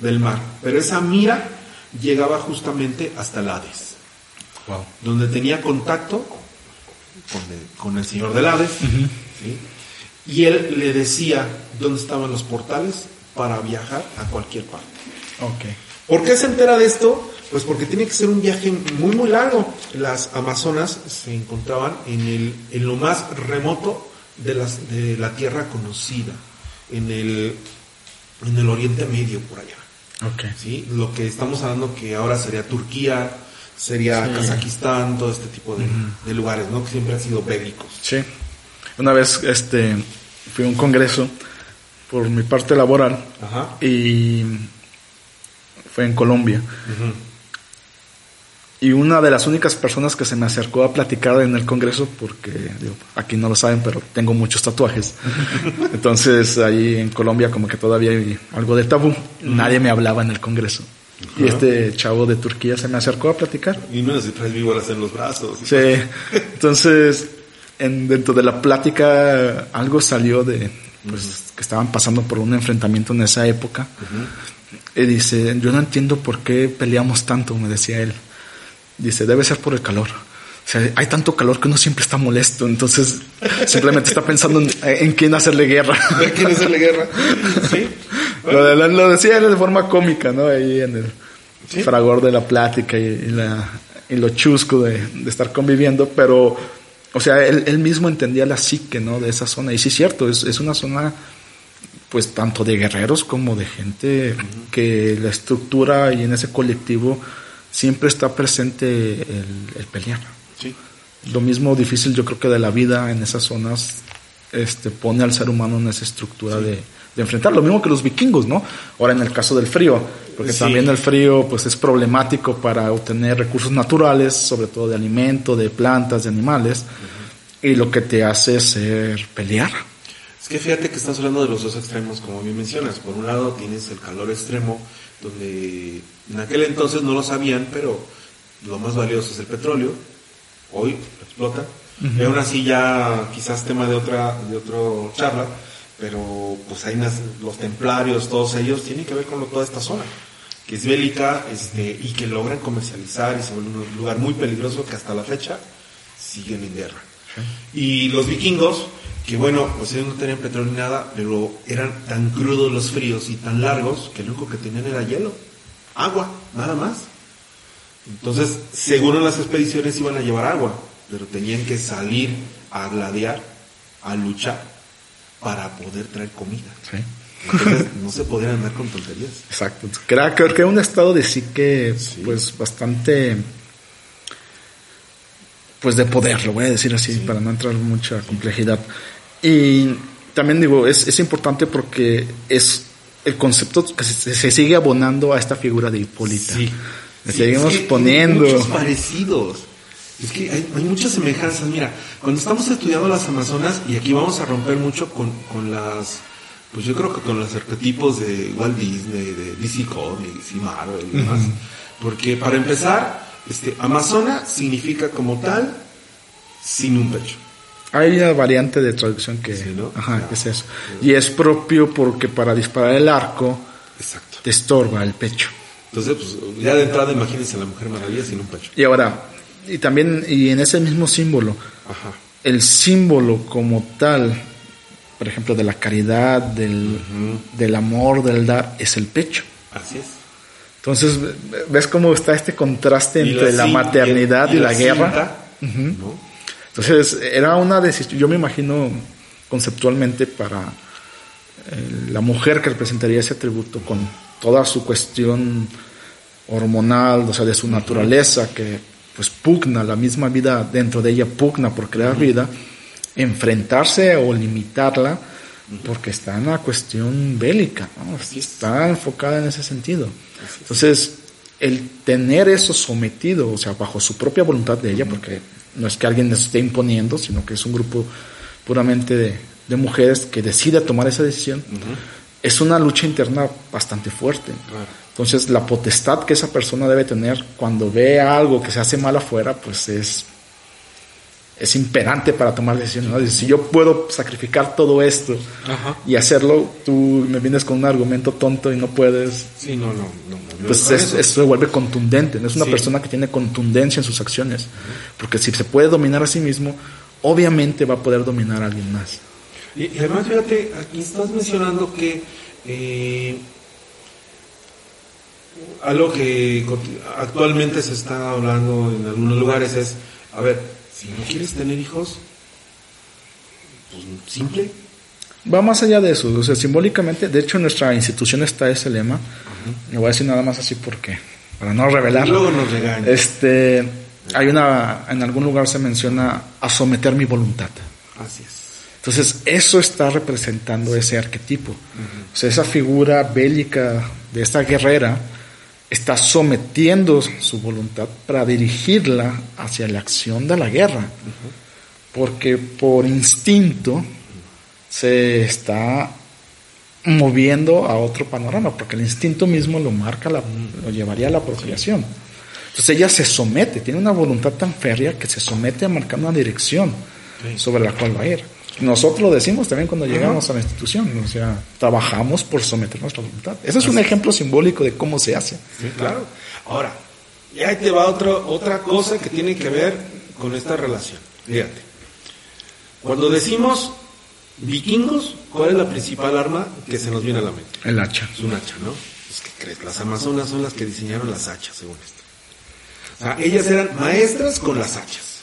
del mar, pero esa mira llegaba justamente hasta el Hades, donde tenía contacto con el, señor del Hades, y él le decía dónde estaban los portales para viajar a cualquier parte. Okay. ¿Por qué se entera de esto? Pues porque tiene que ser un viaje muy, muy largo. Las Amazonas se encontraban en, el, en lo más remoto de, las, de la tierra conocida, en el, en el Oriente Medio, por allá. Okay. ¿Sí? Lo que estamos hablando que ahora sería Turquía, sería Kazajistán, todo este tipo de, lugares, ¿no? Que siempre han sido bélicos. Sí. Una vez este, fui a un congreso por mi parte laboral Ajá. y fue en Colombia. Y una de las únicas personas que se me acercó a platicar en el Congreso, porque aquí no lo saben, pero tengo muchos tatuajes. Entonces ahí en Colombia como que todavía hay algo de tabú. Nadie me hablaba en el Congreso. Y este chavo de Turquía se me acercó a platicar. Y menos si traes víboras en los brazos. Sí. Entonces, en, dentro de la plática algo salió de pues, que estaban pasando por un enfrentamiento en esa época. Y dice, yo no entiendo por qué peleamos tanto, me decía él. Dice, debe ser por el calor. O sea, hay tanto calor que uno siempre está molesto, entonces simplemente está pensando en, quién hacerle guerra. ¿En quién hacerle guerra? Sí. Lo, decía él de forma cómica, ¿no? Ahí en el fragor de la plática y, la, y lo chusco de, estar conviviendo, pero, o sea, él, él, mismo entendía la psique, ¿no? De esa zona. Y sí es cierto, es, es una zona pues tanto de guerreros como de gente que la estructura y en ese colectivo siempre está presente el, pelear. Lo mismo difícil yo creo que de la vida en esas zonas este, pone al ser humano en esa estructura de, enfrentar. Lo mismo que los vikingos, ¿no? Ahora en el caso del frío, porque también el frío pues es problemático para obtener recursos naturales, sobre todo de alimento, de plantas, de animales, y lo que te hace es ser pelear es que fíjate que estás hablando de los dos extremos, como bien mencionas. Por un lado tienes el calor extremo, donde en aquel entonces no lo sabían, pero lo más valioso es el petróleo. Hoy lo explotan. Y aún así ya quizás tema de otra, de otra charla, pero pues ahí los templarios, todos ellos, tienen que ver con toda esta zona, que es bélica este, y que logran comercializar y se vuelve un lugar muy peligroso que hasta la fecha siguen en guerra. Y los vikingos, que bueno, pues ellos no tenían petróleo ni nada, pero eran tan crudos los fríos y tan largos que lo único que tenían era hielo, agua, nada más. Entonces, seguro las expediciones iban a llevar agua, pero tenían que salir a gladiar, a luchar para poder traer comida. Entonces no se podrían andar con tonterías. Exacto. Creo, creo que es un estado de psique, pues bastante, pues de poder, lo voy a decir así, para no entrar en mucha complejidad. Y también digo, es, es importante porque es el concepto que se, se sigue abonando a esta figura de Hipólita. Sí. Le seguimos es que poniendo. Hay muchos parecidos. Es que hay, hay muchas semejanzas. Mira, cuando estamos estudiando las Amazonas, y aquí vamos a romper mucho con, con las, pues yo creo que con los arquetipos de Walt Disney, de DC Comics y Marvel y demás. Porque para empezar, este, Amazona significa como tal, sin un pecho. Hay una variante de traducción que, Sí, ¿no? ajá, que es eso. Y es propio porque para disparar el arco Exacto. te estorba el pecho. Entonces, pues ya de entrada imagínense la Mujer Maravilla sin un pecho. Y ahora, y también, y en ese mismo símbolo, Ajá. el símbolo como tal, por ejemplo, de la caridad, del, del amor, del dar, es el pecho. Así es. Entonces, ves cómo está este contraste entre la, maternidad y, la, guerra. cinta, ¿no? Entonces, era una decisión, yo me imagino conceptualmente para eh, la mujer que representaría ese atributo con toda su cuestión hormonal, o sea, de su naturaleza, que pues pugna, la misma vida dentro de ella pugna por crear vida, enfrentarse o limitarla porque está en una cuestión bélica, ¿no? está enfocada en ese sentido. Entonces, el tener eso sometido, o sea, bajo su propia voluntad de ella, porque no es que alguien les esté imponiendo, sino que es un grupo puramente de, de mujeres que decide tomar esa decisión, es una lucha interna bastante fuerte. Claro. Entonces, la potestad que esa persona debe tener cuando ve algo que se hace mal afuera, pues es, es imperante para tomar decisiones. Si yo puedo sacrificar todo esto Ajá. y hacerlo, tú me vienes con un argumento tonto y no puedes, Sí, no, no, pues es- eso. se vuelve contundente. Es una Sí. persona que tiene contundencia en sus acciones. Porque si se puede dominar a sí mismo, obviamente va a poder dominar a alguien más. Y, y además, fíjate, aquí estás mencionando que eh, algo que actualmente se está hablando en algunos lugares es, a ver, si no quieres tener hijos, pues simple. Va más allá de eso, o sea, simbólicamente, de hecho en nuestra institución está ese lema, me voy a decir nada más así porque, para no revelar, luego nos regañan. este, hay una, en algún lugar se menciona a someter mi voluntad. Así es. Entonces, eso está representando ese arquetipo. O sea, esa figura bélica de esta guerrera está sometiendo su voluntad para dirigirla hacia la acción de la guerra. Porque por instinto se está moviendo a otro panorama, porque el instinto mismo lo marca, la- lo llevaría a la procreación. Entonces ella se somete, tiene una voluntad tan férrea que se somete a marcar una dirección sobre la cual va a ir. Nosotros lo decimos también cuando llegamos a la institución, o sea, trabajamos por someter nuestra voluntad. Ese es un ejemplo simbólico de cómo se hace. Sí, claro. Ahora, y ahí te va otro, otra cosa que tiene que ver con esta relación. Fíjate. Cuando decimos vikingos, ¿cuál es la principal arma que se nos viene a la mente? El hacha. Es un hacha, ¿no? Pues, ¿qué crees? Las amazonas son las que diseñaron las hachas, según esto. O sea, ellas eran maestras con las hachas.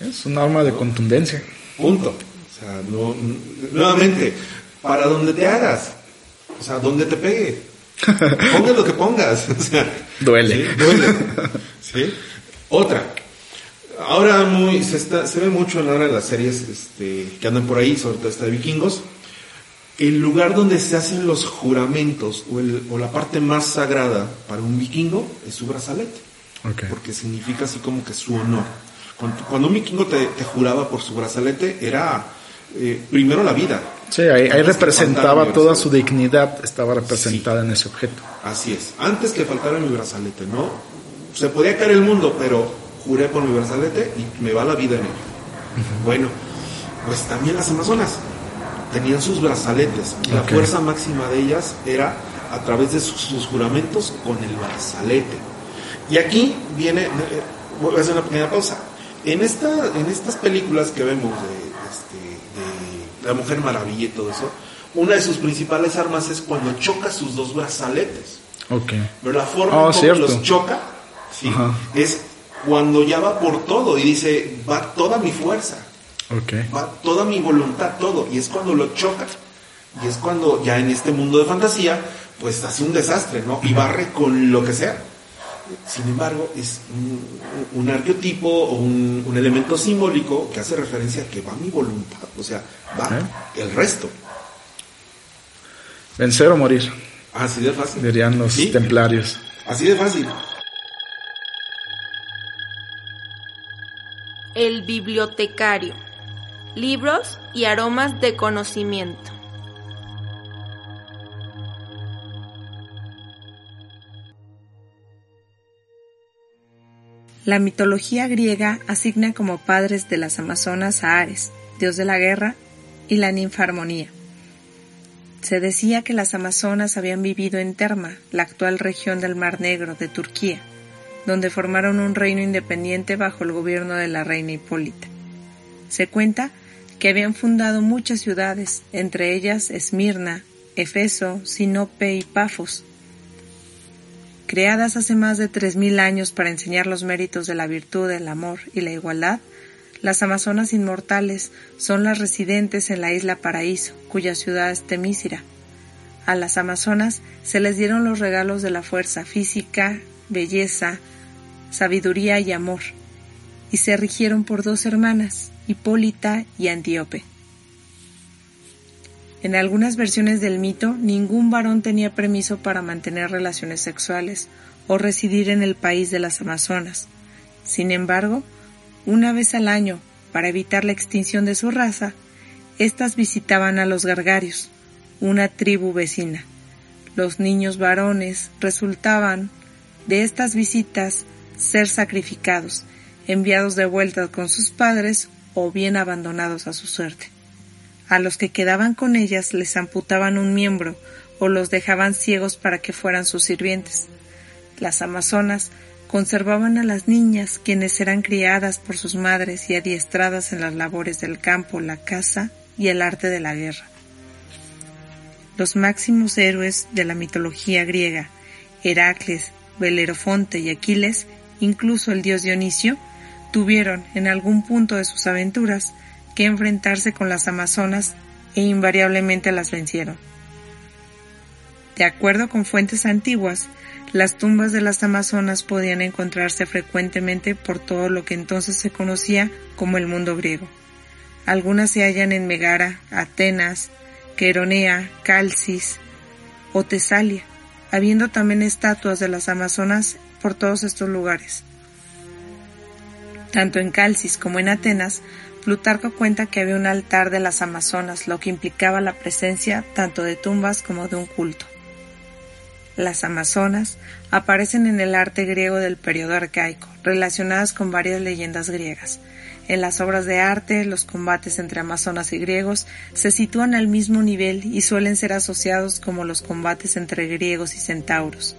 Es un arma de contundencia. Punto. Sea, no, nuevamente, para donde te hagas. O sea, donde te pegue. Pongas lo que pongas. O sea, Duele. Sí, duele. ¿Sí? Otra. Ahora muy, se, está, se ve mucho en ahora las series este, que andan por ahí, sobre todo esta de vikingos. El lugar donde se hacen los juramentos o, el- o la parte más sagrada para un vikingo es su brazalete porque significa así como que su honor. Cuando, cuando un vikingo te, te juraba por su brazalete, era eh, primero la vida. Sí, ahí, representaba toda su dignidad, estaba representada en ese objeto. Así es. Antes que faltara mi brazalete, ¿no? Se podía caer el mundo, pero juré por mi brazalete y me va la vida en ello. Bueno, pues también las amazonas tenían sus brazaletes y la fuerza máxima de ellas era a través de sus, sus juramentos con el brazalete. Y aquí viene, eh, voy a hacer una pequeña pausa. En, esta, en estas películas que vemos de La Mujer Maravilla y todo eso, una de sus principales armas es cuando choca sus dos brazaletes. Ok. Pero la forma Oh, en cierto. los choca sí, es cuando ya va por todo y dice, va toda mi fuerza, Ok. va toda mi voluntad, todo. Y es cuando lo choca Y es cuando ya en este mundo de fantasía, pues hace un desastre, ¿no? Y barre con lo que sea. Sin embargo, es un, arqueotipo o un, elemento simbólico que hace referencia a que va mi voluntad, o sea, va el resto. Vencer o morir. Así de fácil. Dirían los templarios. Así de fácil. El bibliotecario. Libros y aromas de conocimiento. La mitología griega asigna como padres de las Amazonas a Ares, dios de la guerra, y la ninfarmonía. Se decía que las Amazonas habían vivido en Terma, la actual región del Mar Negro de Turquía, donde formaron un reino independiente bajo el gobierno de la reina Hipólita. Se cuenta que habían fundado muchas ciudades, entre ellas Esmirna, Efeso, Sinope y Pafos, creadas hace más de 3.000 años para enseñar los méritos de la virtud, el amor y la igualdad, las Amazonas inmortales son las residentes en la isla Paraíso, cuya ciudad es Temísira. A las Amazonas se les dieron los regalos de la fuerza física, belleza, sabiduría y amor, y se rigieron por dos hermanas, Hipólita y Antíope. En algunas versiones del mito, ningún varón tenía permiso para mantener relaciones sexuales o residir en el país de las Amazonas. Sin embargo, una vez al año, para evitar la extinción de su raza, éstas visitaban a los gargarios, una tribu vecina. Los niños varones resultaban de estas visitas ser sacrificados, enviados de vuelta con sus padres o bien abandonados a su suerte. A los que quedaban con ellas les amputaban un miembro o los dejaban ciegos para que fueran sus sirvientes. Las amazonas conservaban a las niñas, quienes eran criadas por sus madres y adiestradas en las labores del campo, la caza y el arte de la guerra. Los máximos héroes de la mitología griega, Heracles, Belerofonte y Aquiles, incluso el dios Dionisio, tuvieron en algún punto de sus aventuras que enfrentarse con las amazonas e invariablemente las vencieron. De acuerdo con fuentes antiguas, las tumbas de las amazonas podían encontrarse frecuentemente por todo lo que entonces se conocía como el mundo griego. Algunas se hallan en Megara, Atenas, Queronea, Calcis o Tesalia, habiendo también estatuas de las amazonas por todos estos lugares. Tanto en Calcis como en Atenas Plutarco cuenta que había un altar de las Amazonas, lo que implicaba la presencia tanto de tumbas como de un culto. Las Amazonas aparecen en el arte griego del periodo arcaico, relacionadas con varias leyendas griegas. En las obras de arte, los combates entre amazonas y griegos se sitúan al mismo nivel y suelen ser asociados como los combates entre griegos y centauros.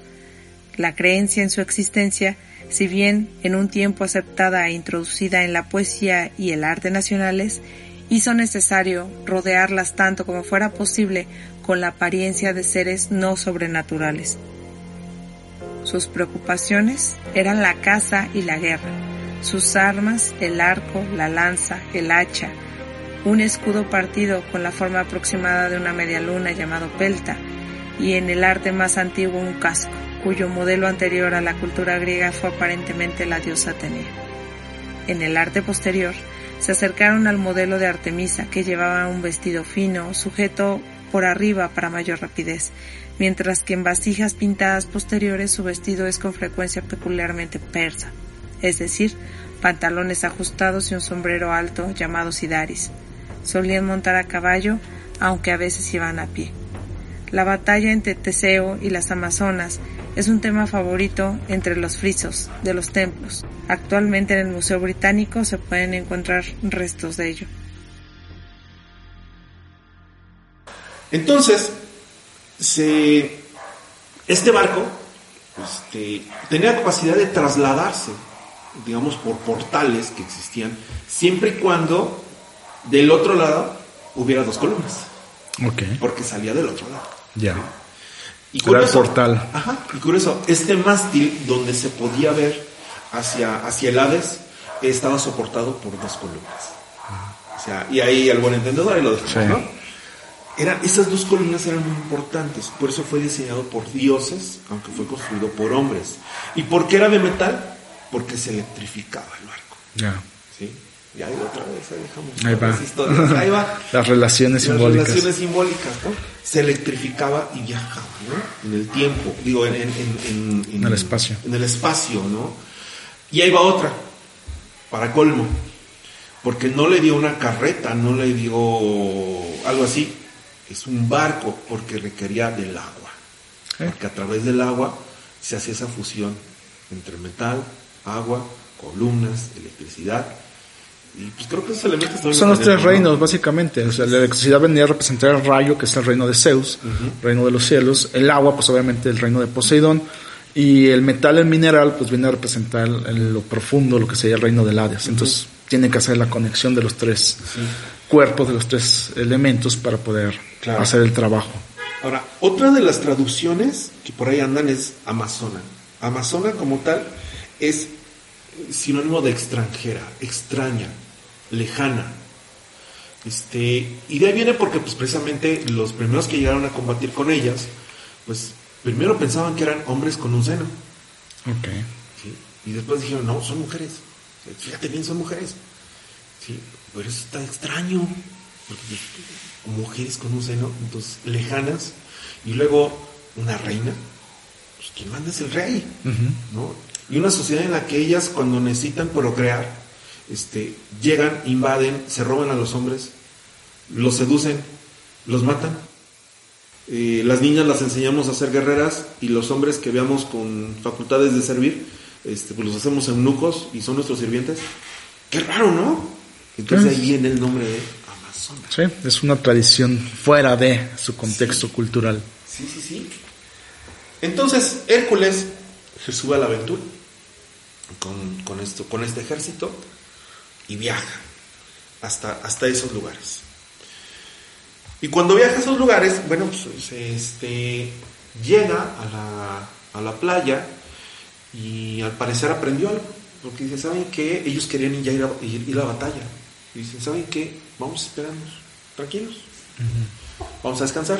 La creencia en su existencia si bien en un tiempo aceptada e introducida en la poesía y el arte nacionales, hizo necesario rodearlas tanto como fuera posible con la apariencia de seres no sobrenaturales. Sus preocupaciones eran la caza y la guerra, sus armas, el arco, la lanza, el hacha, un escudo partido con la forma aproximada de una media luna llamado pelta, y en el arte más antiguo un casco cuyo modelo anterior a la cultura griega fue aparentemente la diosa Atenea. En el arte posterior, se acercaron al modelo de Artemisa, que llevaba un vestido fino, sujeto por arriba para mayor rapidez, mientras que en vasijas pintadas posteriores su vestido es con frecuencia peculiarmente persa, es decir, pantalones ajustados y un sombrero alto llamado sidaris. Solían montar a caballo, aunque a veces iban a pie. La batalla entre Teseo y las Amazonas es un tema favorito entre los frisos de los templos. Actualmente en el Museo Británico se pueden encontrar restos de ello. Entonces, este barco este, tenía capacidad de trasladarse, digamos, por portales que existían, siempre y cuando del otro lado hubiera dos columnas. Porque salía del otro lado. Ya. Y curioso, portal. Ajá, y curioso, este mástil donde se podía ver hacia, hacia el Hades estaba soportado por dos columnas. O sea, y ahí al buen entendedor ahí lo dejamos, ¿no? Eran, esas dos columnas eran muy importantes, por eso fue diseñado por dioses, aunque fue construido por hombres. ¿Y por qué era de metal? Porque se electrificaba el barco. Ya. ¿sí? Y ahí otra vez, ahí dejamos Ahí va. las historias. Ahí va. Las relaciones Las simbólicas. relaciones simbólicas, ¿no? Se electrificaba y viajaba, ¿no? En el tiempo, digo, en, en, en, En el espacio. En el espacio, ¿no? Y ahí va otra, para colmo, porque no le dio una carreta, no le dio algo así, es un barco, porque requería del agua. ¿Eh? Porque a través del agua se hacía esa fusión entre metal, agua, columnas, electricidad. Y pues creo que esos elementos también Son los tres ¿no? reinos, básicamente. O sea, la electricidad venía a representar el rayo, que es el reino de Zeus, reino de los cielos. El agua, pues obviamente el reino de Poseidón. Y el metal, el mineral, pues viene a representar el- lo profundo, lo que sería el reino del Hades. Entonces, tiene que hacer la conexión de los tres cuerpos, de los tres elementos para poder Claro. hacer el trabajo. Ahora, otra de las traducciones que por ahí andan es amazona. Amazona como tal es sinónimo de extranjera, extraña, lejana. Este, y de ahí viene porque pues precisamente los primeros que llegaron a combatir con ellas, pues primero pensaban que eran hombres con un seno. Ok. ¿sí? Y después dijeron, no, son mujeres. Fíjate bien, son mujeres. ¿sí? Pero eso está extraño. Porque, pues, mujeres con un seno, entonces lejanas. Y luego una reina. Pues quien manda es el rey. ¿no? Y una sociedad en la que ellas cuando necesitan procrear, este, llegan, invaden, se roban a los hombres, los seducen, los matan. Eh, las niñas las enseñamos a ser guerreras y los hombres que veamos con facultades de servir, este, pues los hacemos eunucos y son nuestros sirvientes. Qué raro, ¿no? Entonces Sí. ahí viene el nombre de Amazona. Sí, es una tradición fuera de su contexto cultural. Sí, sí, sí. Entonces Hércules se sube a la aventura con, con esto, con este ejército y viaja hasta, hasta esos lugares. Y cuando viaja a esos lugares, bueno, pues este, llega a la, a la playa y al parecer aprendió algo. Porque dice, ¿saben qué? Ellos querían ya ir a, ir- ir a la batalla. Y dicen, ¿saben qué? Vamos a esperarnos, tranquilos. Vamos a descansar.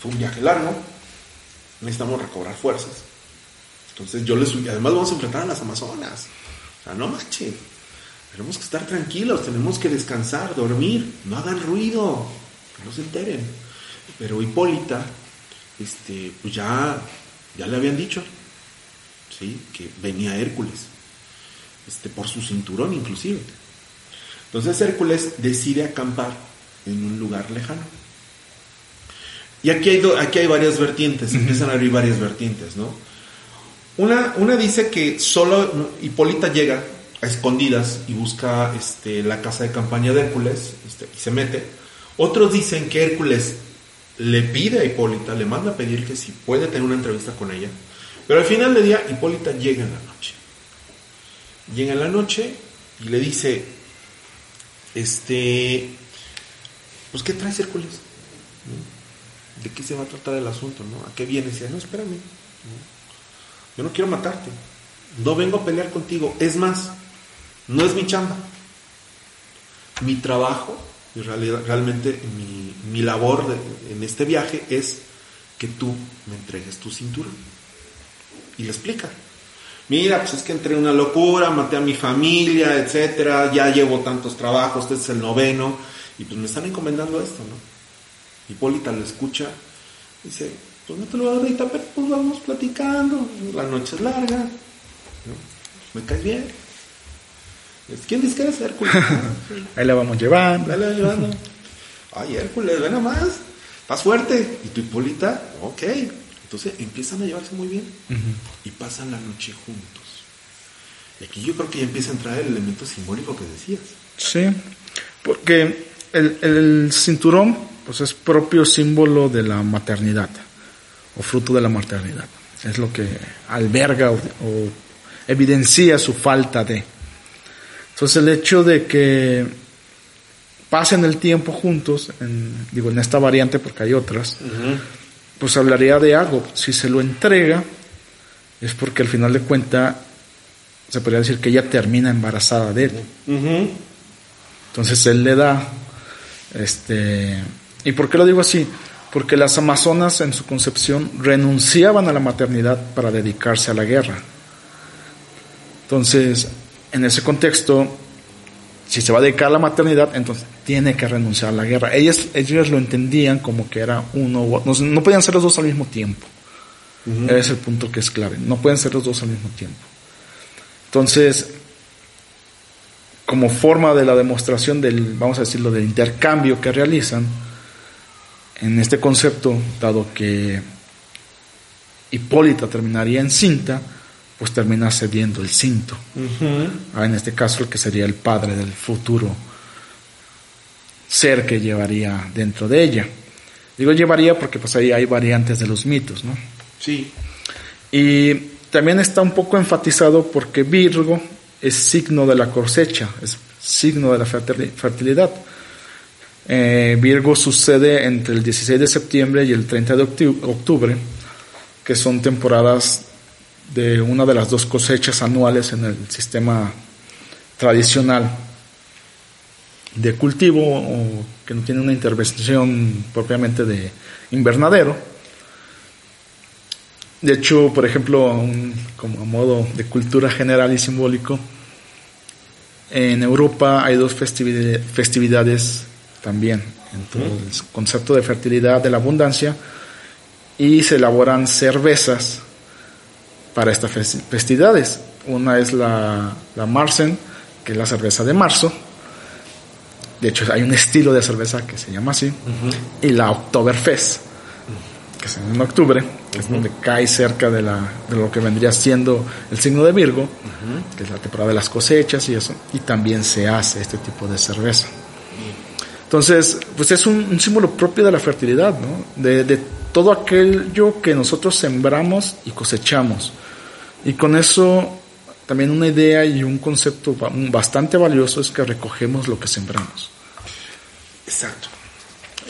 Fue un viaje largo. Necesitamos recobrar fuerzas. Entonces yo les subí. Además vamos a enfrentar a las Amazonas. O sea, no manchen. Tenemos que estar tranquilos, tenemos que descansar, dormir, no hagan ruido, que no se enteren. Pero Hipólita, este, pues ya, ya le habían dicho, ¿sí? Que venía Hércules, este, por su cinturón inclusive. Entonces Hércules decide acampar en un lugar lejano. Y aquí hay, do- aquí hay varias vertientes, empiezan a abrir varias vertientes, ¿no? Una, una dice que solo Hipólita llega a escondidas y busca este, la casa de campaña de Hércules este, y se mete. Otros dicen que Hércules le pide a Hipólita, le manda a pedir que si puede tener una entrevista con ella. Pero al final del día Hipólita llega en la noche. Llega en la noche y le dice, este, pues ¿qué traes Hércules? ¿De qué se va a tratar el asunto? ¿no? ¿A qué vienes? Y dice, no, espérame. ¿no? Yo no quiero matarte. No vengo a pelear contigo. Es más, no es mi chamba. Mi trabajo, realmente mi, labor en este viaje es que tú me entregues tu cinturón. Y le explica. Mira, pues es que entré en una locura, maté a mi familia, etcétera, ya llevo tantos trabajos, este es el noveno, y pues me están encomendando esto, ¿no? Hipólita lo escucha, dice, pues no te lo voy a dar ahorita, pero pues vamos platicando, la noche es larga, ¿no? me caes bien. ¿Quién dice que eres Hércules? Ah. Ahí la vamos llevando. Dale ayudando. Ay, Hércules, ve nomás. Estás fuerte. Y tu Hipólita, ok. Entonces empiezan a llevarse muy bien. Y pasan la noche juntos. Y aquí yo creo que ya empieza a entrar el elemento simbólico que decías. Sí, porque el, el cinturón pues es propio símbolo de la maternidad o fruto de la maternidad. Es lo que alberga o, o evidencia su falta de. Entonces el hecho de que pasen el tiempo juntos, en, digo en esta variante porque hay otras, pues hablaría de algo. Si se lo entrega es porque al final de cuenta se podría decir que ella termina embarazada de él. Entonces él le da este ¿Y por qué lo digo así? Porque las amazonas en su concepción renunciaban a la maternidad para dedicarse a la guerra. Entonces, en ese contexto, si se va a dedicar a la maternidad, entonces tiene que renunciar a la guerra. Ellas, ellas lo entendían como que era uno, no, no podían ser los dos al mismo tiempo. Ese es el punto que es clave. No pueden ser los dos al mismo tiempo. Entonces, como forma de la demostración del, vamos a decirlo, del intercambio que realizan, en este concepto, dado que Hipólita terminaría en cinta, pues termina cediendo el cinto. Ah, en este caso, el que sería el padre del futuro ser que llevaría dentro de ella. Digo llevaría porque pues ahí hay variantes de los mitos, ¿no? Sí. Y también está un poco enfatizado porque Virgo es signo de la cosecha, es signo de la fertilidad. Eh, Virgo sucede entre el 16 de septiembre y el 30 de octubre, que son temporadas de una de las dos cosechas anuales en el sistema tradicional de cultivo o que no tiene una intervención propiamente de invernadero. De hecho, por ejemplo, como a modo de cultura general y simbólico, en Europa hay dos festividades también, en el concepto de fertilidad, de la abundancia, y se elaboran cervezas para estas festividades. Una es la, la Marsen, que es la cerveza de marzo. De hecho, hay un estilo de cerveza que se llama así. Y la Oktoberfest, que es en octubre que es donde cae cerca de, la, de lo que vendría siendo el signo de Virgo, que es la temporada de las cosechas y eso, y también se hace este tipo de cerveza. Entonces, pues es un, símbolo propio de la fertilidad, ¿no? De, de todo aquello que nosotros sembramos y cosechamos. Y con eso también una idea y un concepto bastante valioso es que recogemos lo que sembramos. Exacto.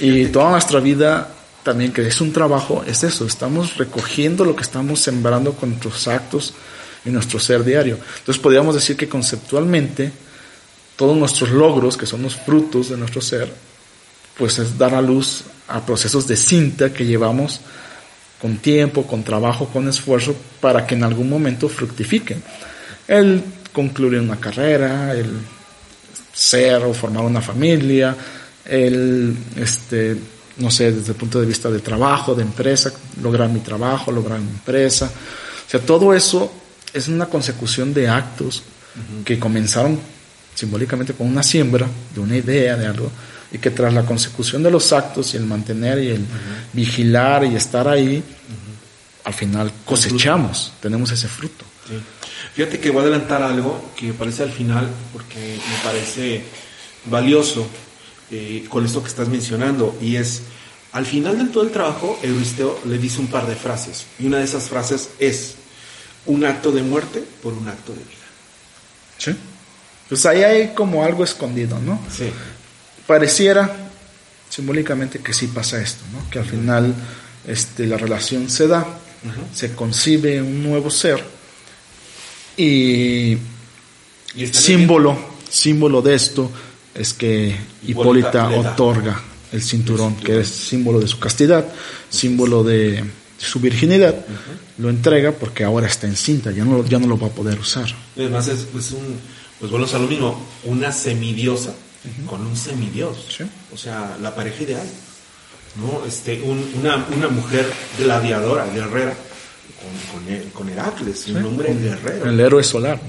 Y toda nuestra vida también que es un trabajo, es eso, estamos recogiendo lo que estamos sembrando con nuestros actos y nuestro ser diario. Entonces podríamos decir que conceptualmente todos nuestros logros, que son los frutos de nuestro ser, pues es dar a luz a procesos de cinta que llevamos con tiempo, con trabajo, con esfuerzo, para que en algún momento fructifiquen. El concluir una carrera, el ser o formar una familia, el este, no sé, desde el punto de vista de trabajo, de empresa, lograr mi trabajo, lograr mi empresa. O sea, todo eso es una consecución de actos que comenzaron simbólicamente con una siembra, de una idea, de algo, y que tras la consecución de los actos y el mantener y el vigilar y estar ahí, al final cosechamos, tenemos ese fruto. Fíjate que voy a adelantar algo que me parece al final, porque me parece valioso eh, con esto que estás mencionando, y es, al final de todo el trabajo, Euristeo le dice un par de frases, y una de esas frases es, un acto de muerte por un acto de vida. Sí. Pues ahí hay como algo escondido, ¿no? Sí. Pareciera simbólicamente que sí pasa esto, ¿no? Que al final este, la relación se da, se concibe un nuevo ser y, ¿Y símbolo, símbolo de esto es que Hipólita, otorga el cinturón, que es símbolo de su castidad, símbolo de su virginidad, lo entrega porque ahora está encinta, ya no, ya no lo va a poder usar. Además es, un, pues bueno, es lo mismo, una semidiosa con un semidios, o sea, la pareja ideal, ¿no? Este, una, una mujer gladiadora, guerrera, con, Heracles, un hombre guerrero. El héroe solar.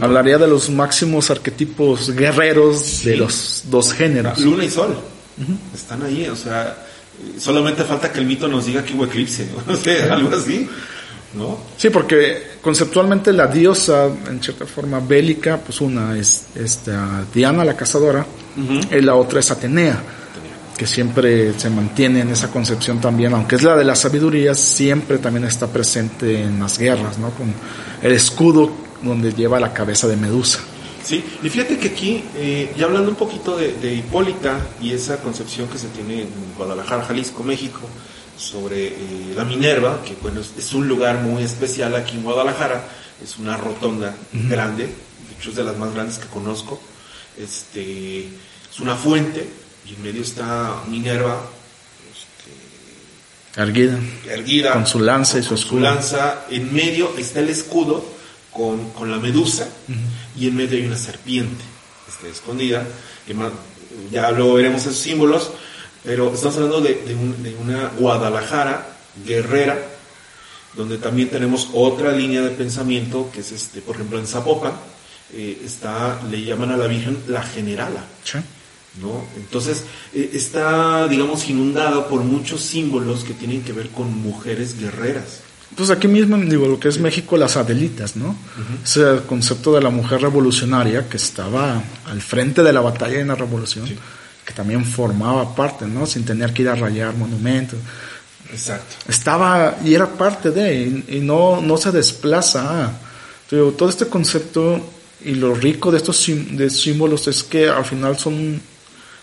Hablaría de los máximos arquetipos guerreros de los dos géneros. Luna y Sol. Están ahí, o sea, solamente falta que el mito nos diga que hubo eclipse, o sea, algo así. ¿No? Sí, porque conceptualmente la diosa, en cierta forma bélica, pues una es esta Diana la cazadora y la otra es Atenea que siempre se mantiene en esa concepción también, aunque es la de la sabiduría, siempre también está presente en las guerras, ¿no? Con el escudo donde lleva la cabeza de Medusa. Sí, y fíjate que aquí, eh, ya hablando un poquito de, Hipólita y esa concepción que se tiene en Guadalajara, Jalisco, México, sobre eh, la Minerva, que bueno, es, un lugar muy especial aquí en Guadalajara, es una rotonda grande, de hecho es de las más grandes que conozco, este, es una fuente y en medio está Minerva este, erguida. erguida con su lanza y su escudo. lanza. En medio está el escudo con, con la medusa y en medio hay una serpiente este, escondida. que ma- ya luego veremos esos símbolos, pero estamos hablando de, de un- de una Guadalajara guerrera, donde también tenemos otra línea de pensamiento, que es, este, por ejemplo, en Zapopan, eh, está, le llaman a la Virgen la generala. Sí. ¿no? Entonces, eh, está, digamos, inundada por muchos símbolos que tienen que ver con mujeres guerreras. Pues aquí mismo, digo, lo que es México, las Adelitas, ¿no? Ese concepto de la mujer revolucionaria que estaba al frente de la batalla en la revolución, Sí. Que también formaba parte, ¿no? Sin tener que ir a rayar monumentos. Exacto. Estaba y era parte de, y, y no, no se desplaza. a. Digo, todo este concepto y lo rico de estos sim- de símbolos es que al final son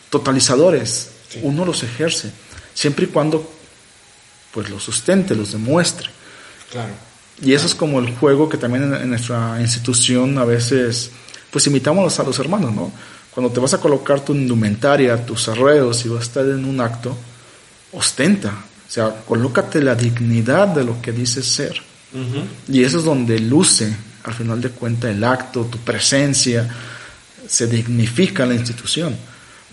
totalizadores. Sí. Uno los ejerce, siempre y cuando pues los sustente, los demuestre. Claro. Y eso es como el juego que también en, en nuestra institución a veces, pues imitamos a los hermanos, ¿no? Cuando te vas a colocar tu indumentaria, tus arreos y vas a estar en un acto, ostenta. O sea, colócate la dignidad de lo que dices ser. Y eso es donde luce, al final de cuentas, el acto, tu presencia, se dignifica la institución.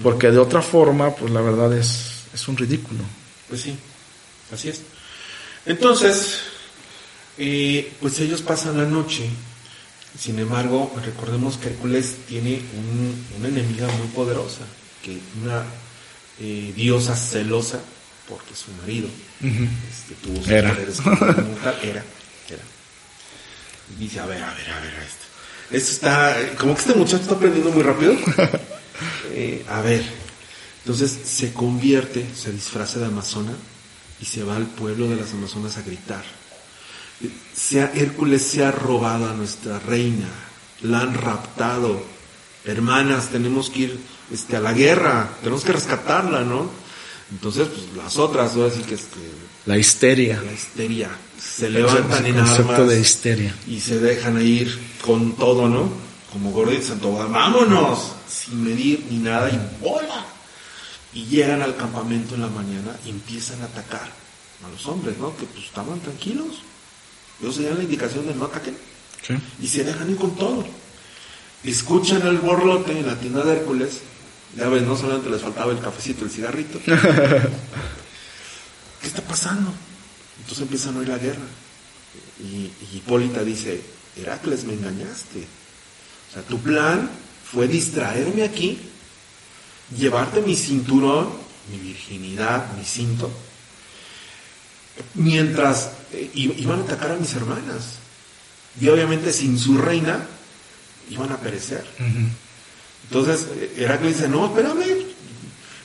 Porque de otra forma, pues la verdad es, es un ridículo. Pues sí, así es. Entonces, eh, pues ellos pasan la noche. Sin embargo, recordemos que Hércules tiene un- una enemiga muy poderosa, que una eh, diosa celosa, porque su marido este, tuvo sus Era. poderes mujer, era, era. Y dice, a ver, a ver, a ver, esto. Esto está, como que este muchacho está aprendiendo muy rápido. Eh, a ver, entonces se convierte, se disfraza de amazona y se va al pueblo de las amazonas a gritar. Sea, Hércules se ha robado a nuestra reina, la han raptado. Hermanas, tenemos que ir este, a la guerra, tenemos que rescatarla, ¿no? Entonces, pues las otras, ahora sí que este, La histeria. la histeria, se levantan en armas de histeria. y se dejan ir con todo, ¿no? Como gordito Sandoval, vámonos, sin medir ni nada y bola. Y llegan al campamento en la mañana y empiezan a atacar a los hombres, ¿no? Que pues estaban tranquilos. Ellos se dan la indicación de no ataquen Sí. y se dejan ir con todo. Escuchan el borlote en la tienda de Hércules. Ya ves, no solamente les faltaba el cafecito, el cigarrito. ¿Qué está pasando? Entonces empiezan a oír la guerra. Y, y Hipólita dice, Heracles, me engañaste. O sea, tu plan fue distraerme aquí, llevarte mi cinturón, mi virginidad, mi cinto, mientras i- iban a atacar a mis hermanas. Y obviamente sin su reina iban a perecer. Entonces Heracles dice, no, espérame,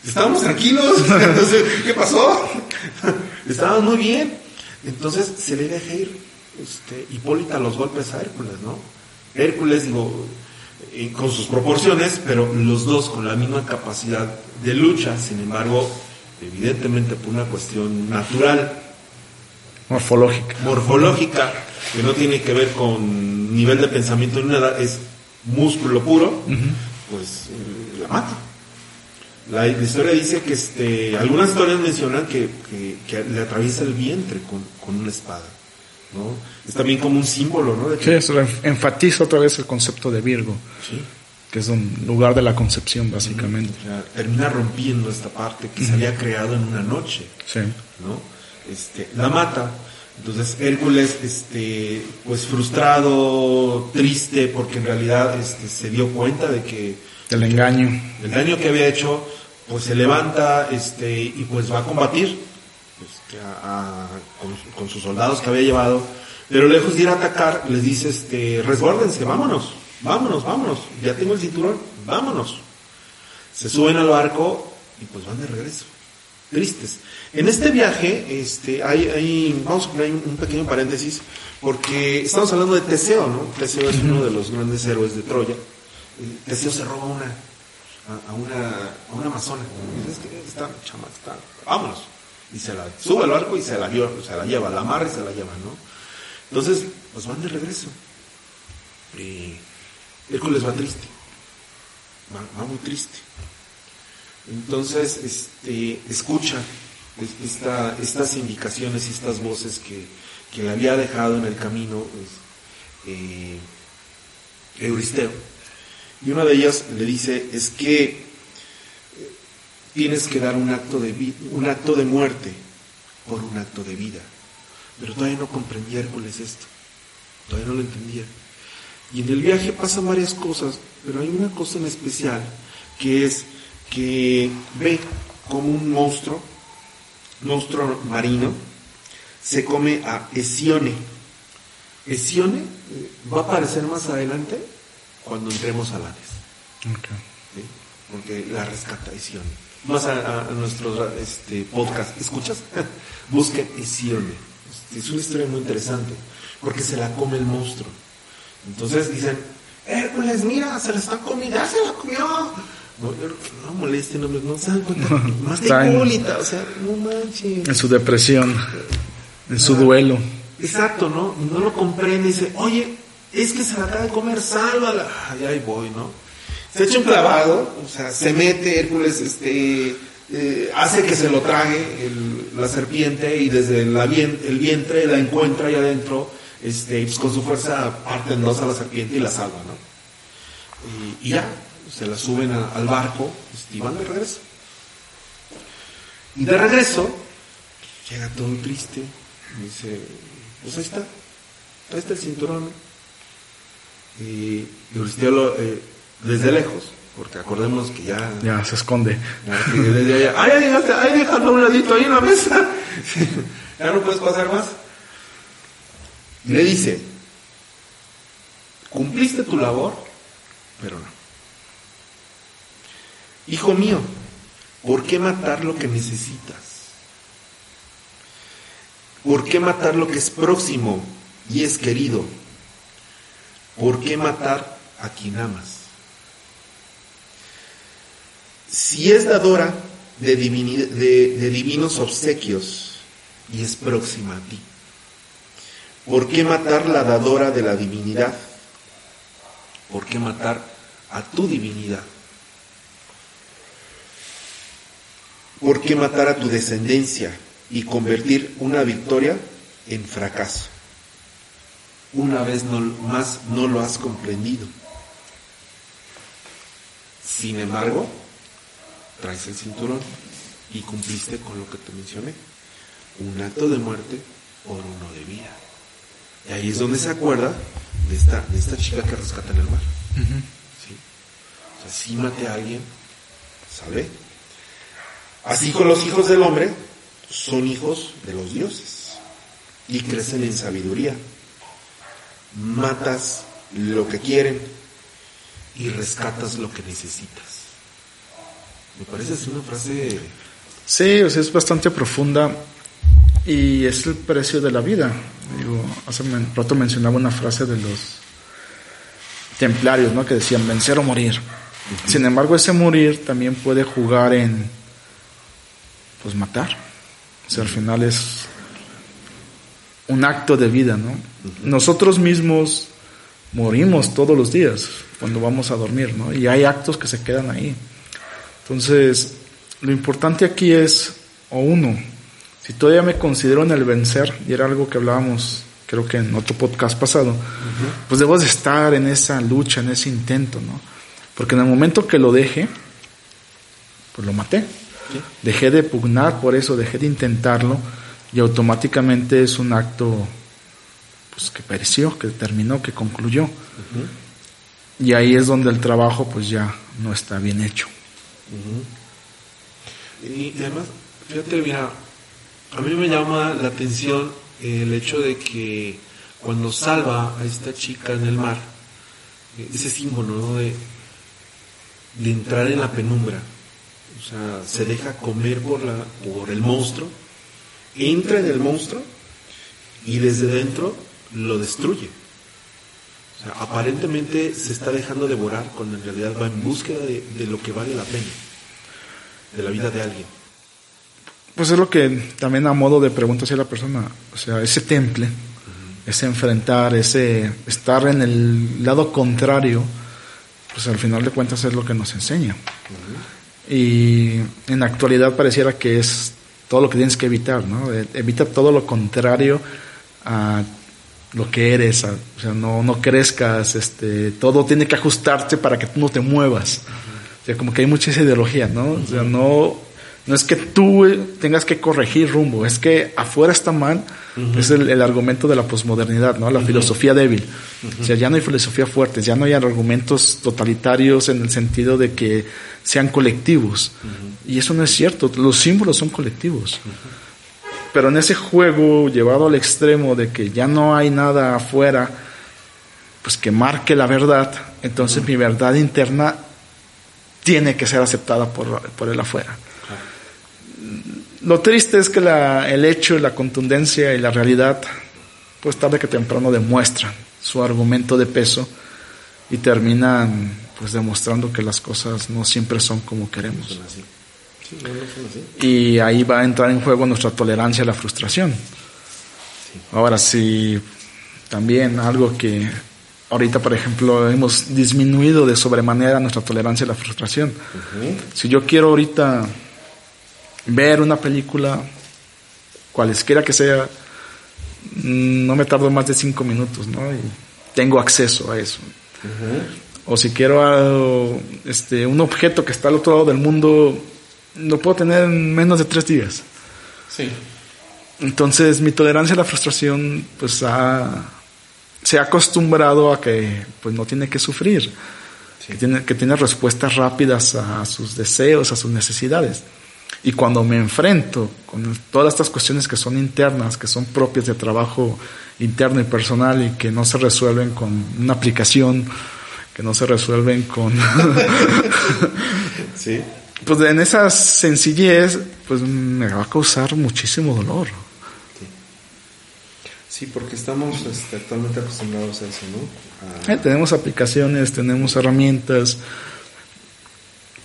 estábamos tranquilos. Entonces, ¿qué pasó? Estábamos muy bien. Entonces se le deja ir este, Hipólita los golpes a Hércules, ¿no? Hércules, digo, eh, con sus proporciones, pero los dos con la misma capacidad de lucha, sin embargo, evidentemente por una cuestión natural, Morfológica. morfológica, que no tiene que ver con nivel de pensamiento ni nada, es músculo puro, pues eh, la mata. La, la historia dice que este, algunas historias mencionan que, que- que le atraviesa el vientre con, con una espada. ¿no? Es también como un símbolo, ¿no? De Sí, que- eso enfatiza otra vez el concepto de Virgo, sí. que es un lugar de la concepción, básicamente. O sea, termina rompiendo esta parte que se había creado en una noche. Sí. ¿no? Este, la mata. Entonces Hércules, este, pues frustrado, triste, porque en realidad este, se dio cuenta de que El engaño. el daño que había hecho, pues se levanta este, y pues va a combatir este, a- a- con, con sus soldados que había llevado. Pero lejos de ir a atacar, les dice, este, resguárdense, vámonos, vámonos, vámonos, ya tengo el cinturón, vámonos. Se suben al barco y pues van de regreso, tristes. En este viaje, este, hay, hay, vamos a poner un pequeño paréntesis, porque estamos hablando de Teseo, ¿no? Teseo es uno de los grandes héroes de Troya. Eh, Teseo se roba una, a, una, a una amazona. Y dice, "Es que está, chama, está, vámonos. Y se la sube al barco y se la, se la lleva, la amarra y se la lleva, ¿no? Entonces, pues van de regreso. Y Hércules va triste. Va muy triste. Entonces, este, escucha esta, estas indicaciones y estas voces que, que, le había dejado en el camino eh, Euristeo. Y una de ellas le dice, es que eh, tienes que dar un acto de, un acto de muerte por un acto de vida. Pero todavía no comprendía Hércules esto, todavía no lo entendía. Y en el viaje pasan varias cosas, pero hay una cosa en especial que es que ve como un monstruo, monstruo marino, se come a Esione. Esione eh, va a aparecer más adelante cuando entremos a Hades. Porque la rescata Esione. Más a, nuestro este, podcast, ¿escuchas? Busquen Esione. Es una historia muy interesante, porque se la come el monstruo. Entonces dicen, Hércules, mira, se la está comiendo, ya se la comió. No, no molesten, no, no se dan cuenta. Más de o sea, no manches. En su depresión, en su duelo. Exacto, ¿no? No lo comprende y dice, oye, es que se la acaba de comer, sálvala. Ay, ahí voy, ¿no? Se echa un clavado, o sea, se mete, Hércules, este, eh, hace que se lo trague el, la serpiente y desde la, el vientre la encuentra ahí adentro, este, pues con su fuerza parte en dos a la serpiente y la salva, ¿no? Y, y ya, se la suben al barco y van de regreso. Y de regreso, llega todo triste, y dice, pues ahí está, ahí está el cinturón. Y Euristeo eh, desde lejos, porque acordemos que ya... Ya se esconde. desde allá, ay, ay, déjalo a un ladito ahí en la mesa. ya no puedes pasar más. Y le dice, cumpliste tu labor, pero no. Hijo mío, ¿por qué matar lo que necesitas? ¿Por qué matar lo que es próximo y es querido? ¿Por qué matar a quien amas? Si es dadora de, divinos obsequios y es próxima a ti, ¿por qué matar la dadora de la divinidad? ¿Por qué matar a tu divinidad? ¿Por qué matar a tu descendencia y convertir una victoria en fracaso? Una vez más no lo has comprendido. Sin embargo, traes el cinturón y cumpliste con lo que te mencioné. Un acto de muerte por uno de vida. Y ahí es donde se acuerda de esta, de esta chica que rescata en el mar. ¿Sí? O sea, si mate a alguien, ¿sabe? Así con los hijos del hombre son hijos de los dioses y crecen en sabiduría. Matas lo que quieren y rescatas lo que necesitas. Me parece es una frase... Sí, o sea, es bastante profunda y es el precio de la vida. Digo, hace rato mencionaba una frase de los templarios, ¿no? Que decían vencer o morir. Sin embargo, ese morir también puede jugar en pues matar. O sea, al final es un acto de vida, ¿no? Nosotros mismos morimos todos los días cuando vamos a dormir, ¿no? Y hay actos que se quedan ahí. Entonces, lo importante aquí es, o uno, si todavía me considero en el vencer, y era algo que hablábamos creo que en otro podcast pasado, pues debo de estar en esa lucha, en ese intento, ¿no? Porque en el momento que lo deje, pues lo maté. Dejé de pugnar por eso, dejé de intentarlo y automáticamente es un acto pues, que pereció, que terminó, que concluyó. Y ahí es donde el trabajo pues ya no está bien hecho. Y además, fíjate, mira, a mí me llama la atención el hecho de que cuando salva a esta chica en el mar, ese símbolo de, de entrar en la penumbra, o sea, se deja comer por, la, por el monstruo, entra en el monstruo y desde dentro lo destruye. O sea, aparentemente se está dejando devorar cuando en realidad va en búsqueda de, lo que vale la pena, de la vida de alguien. Pues es lo que también a modo de pregunta hacia la persona, o sea, ese temple, ese enfrentar, ese estar en el lado contrario, pues al final de cuentas es lo que nos enseña. Y en la actualidad pareciera que es todo lo que tienes que evitar, ¿no? E, evita todo lo contrario a lo que eres, o sea, no, no crezcas, este, todo tiene que ajustarte para que tú no te muevas. O sea, como que hay mucha ideología, ¿no? O sea, no, no es que tú tengas que corregir rumbo, es que afuera está mal, es el, argumento de la posmodernidad, ¿no? La filosofía débil. O sea, ya no hay filosofía fuerte, ya no hay argumentos totalitarios en el sentido de que sean colectivos. Y eso no es cierto, los símbolos son colectivos. Pero en ese juego llevado al extremo de que ya no hay nada afuera, pues que marque la verdad, entonces mi verdad interna tiene que ser aceptada por, por el afuera. Lo triste es que el hecho, la contundencia y la realidad, pues tarde que temprano demuestran su argumento de peso y terminan pues demostrando que las cosas no siempre son como queremos. Y ahí va a entrar en juego nuestra tolerancia a la frustración. Ahora, si también algo que ahorita, por ejemplo, hemos disminuido de sobremanera nuestra tolerancia a la frustración. Si yo quiero ahorita ver una película, cualesquiera que sea, mm, no me tardo más de cinco minutos, ¿no? Y tengo acceso a eso. O si quiero este, un objeto que está al otro lado del mundo, lo puedo tener en menos de tres días. Sí. Entonces mi tolerancia a la frustración pues se ha acostumbrado a que pues no tiene que sufrir, que, tiene, que tiene respuestas rápidas a sus deseos, a sus necesidades. Y cuando me enfrento con todas estas cuestiones que son internas, que son propias de trabajo interno y personal y que no se resuelven con una aplicación, que no se resuelven con... sí. Pues en esa sencillez, pues me va a causar muchísimo dolor. Sí, porque estamos este, actualmente acostumbrados a eso, ¿no? Eh, tenemos aplicaciones, tenemos herramientas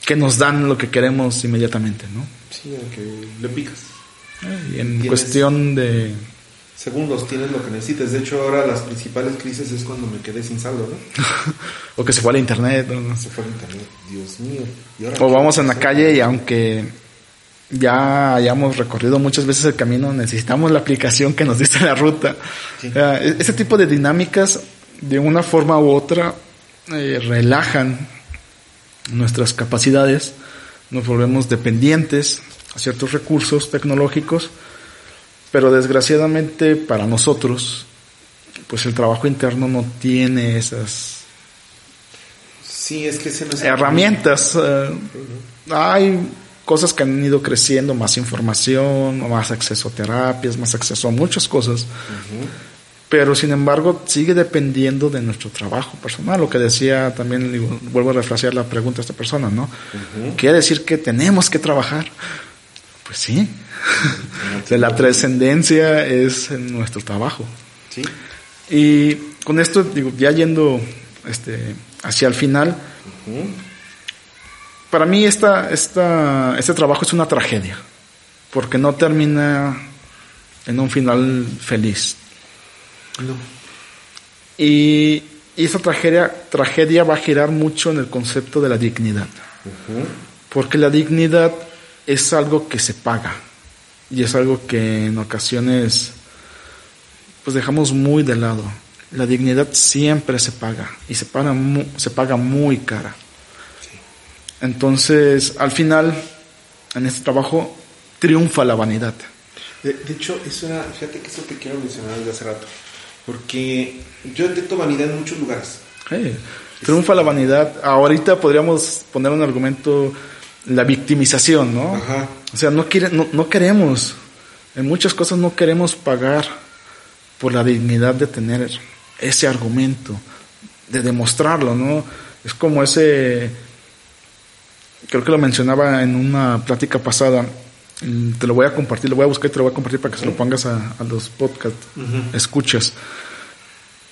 que nos dan lo que queremos inmediatamente, ¿no? Sí, que le picas. Y en cuestión de... Segundos tienes lo que necesites. De hecho, ahora las principales crisis es cuando me quedé sin saldo, ¿no? o que se fue al internet. ¿no? Se fue al internet, Dios mío. o vamos en la calle y aunque ya hayamos recorrido muchas veces el camino, necesitamos la aplicación que nos dice la ruta. E-, ese tipo de dinámicas, de una forma u otra, eh, relajan nuestras capacidades nos volvemos dependientes a ciertos recursos tecnológicos, pero desgraciadamente para nosotros, pues el trabajo interno no tiene esas sí, es que herramientas. Eh, hay cosas que han ido creciendo, más información, más acceso a terapias, más acceso a muchas cosas pero sin embargo sigue dependiendo de nuestro trabajo personal, lo que decía también, vuelvo a refrasear la pregunta a esta persona, ¿no? ¿Quiere decir que tenemos que trabajar? Pues sí, de la trascendencia es en nuestro trabajo. ¿Sí? Y con esto, digo, ya yendo este, hacia el final, para mí esta, esta, este trabajo es una tragedia, porque no termina en un final feliz y, esa tragedia, tragedia va a girar mucho en el concepto de la dignidad. Porque la dignidad es algo que se paga. Y es algo que en ocasiones pues dejamos muy de lado. La dignidad siempre se paga y se paga, se paga muy cara. Entonces, al final, en este trabajo, triunfa la vanidad. De, hecho, eso era, fíjate que eso te quiero mencionar desde hace rato. Porque yo detecto vanidad en muchos lugares. triunfa la vanidad. Ahorita podríamos poner un argumento, la victimización, ¿no? O sea, no, quiere, no, queremos, en muchas cosas no queremos pagar por la dignidad de tener ese argumento, de demostrarlo, ¿no? Es como ese, creo que lo mencionaba en una plática pasada, te lo voy a compartir, lo voy a buscar y te lo voy a compartir para que se lo pongas a, los podcast escuchas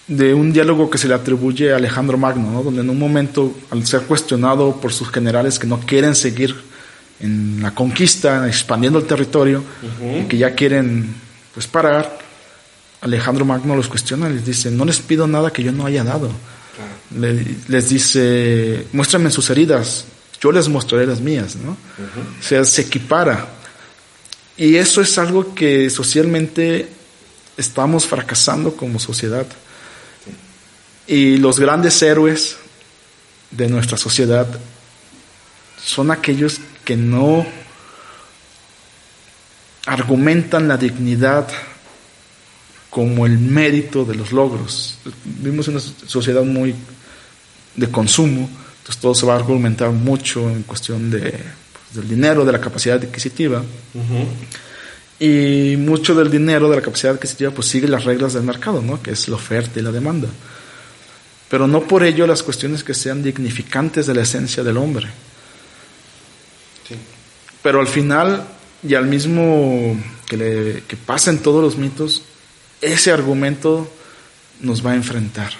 de un diálogo que se le atribuye a Alejandro Magno, ¿no? donde en un momento, al ser cuestionado por sus generales que no quieren seguir en la conquista, expandiendo el territorio, y que ya quieren pues parar, Alejandro Magno los cuestiona y les dice, no les pido nada que yo no haya dado. les dice, muéstrame sus heridas, yo les mostraré las mías, ¿no? O sea, se equipara. Y eso es algo que socialmente estamos fracasando como sociedad. Y los grandes héroes de nuestra sociedad son aquellos que no argumentan la dignidad como el mérito de los logros. Vivimos en una sociedad muy de consumo, entonces todo se va a argumentar mucho en cuestión de, del dinero, de la capacidad adquisitiva. Y mucho del dinero, de la capacidad adquisitiva, pues sigue las reglas del mercado, ¿no? que es la oferta y la demanda. Pero no por ello las cuestiones que sean dignificantes de la esencia del hombre. Pero al final, y al mismo que, le, que pasen todos los mitos, ese argumento nos va a enfrentar.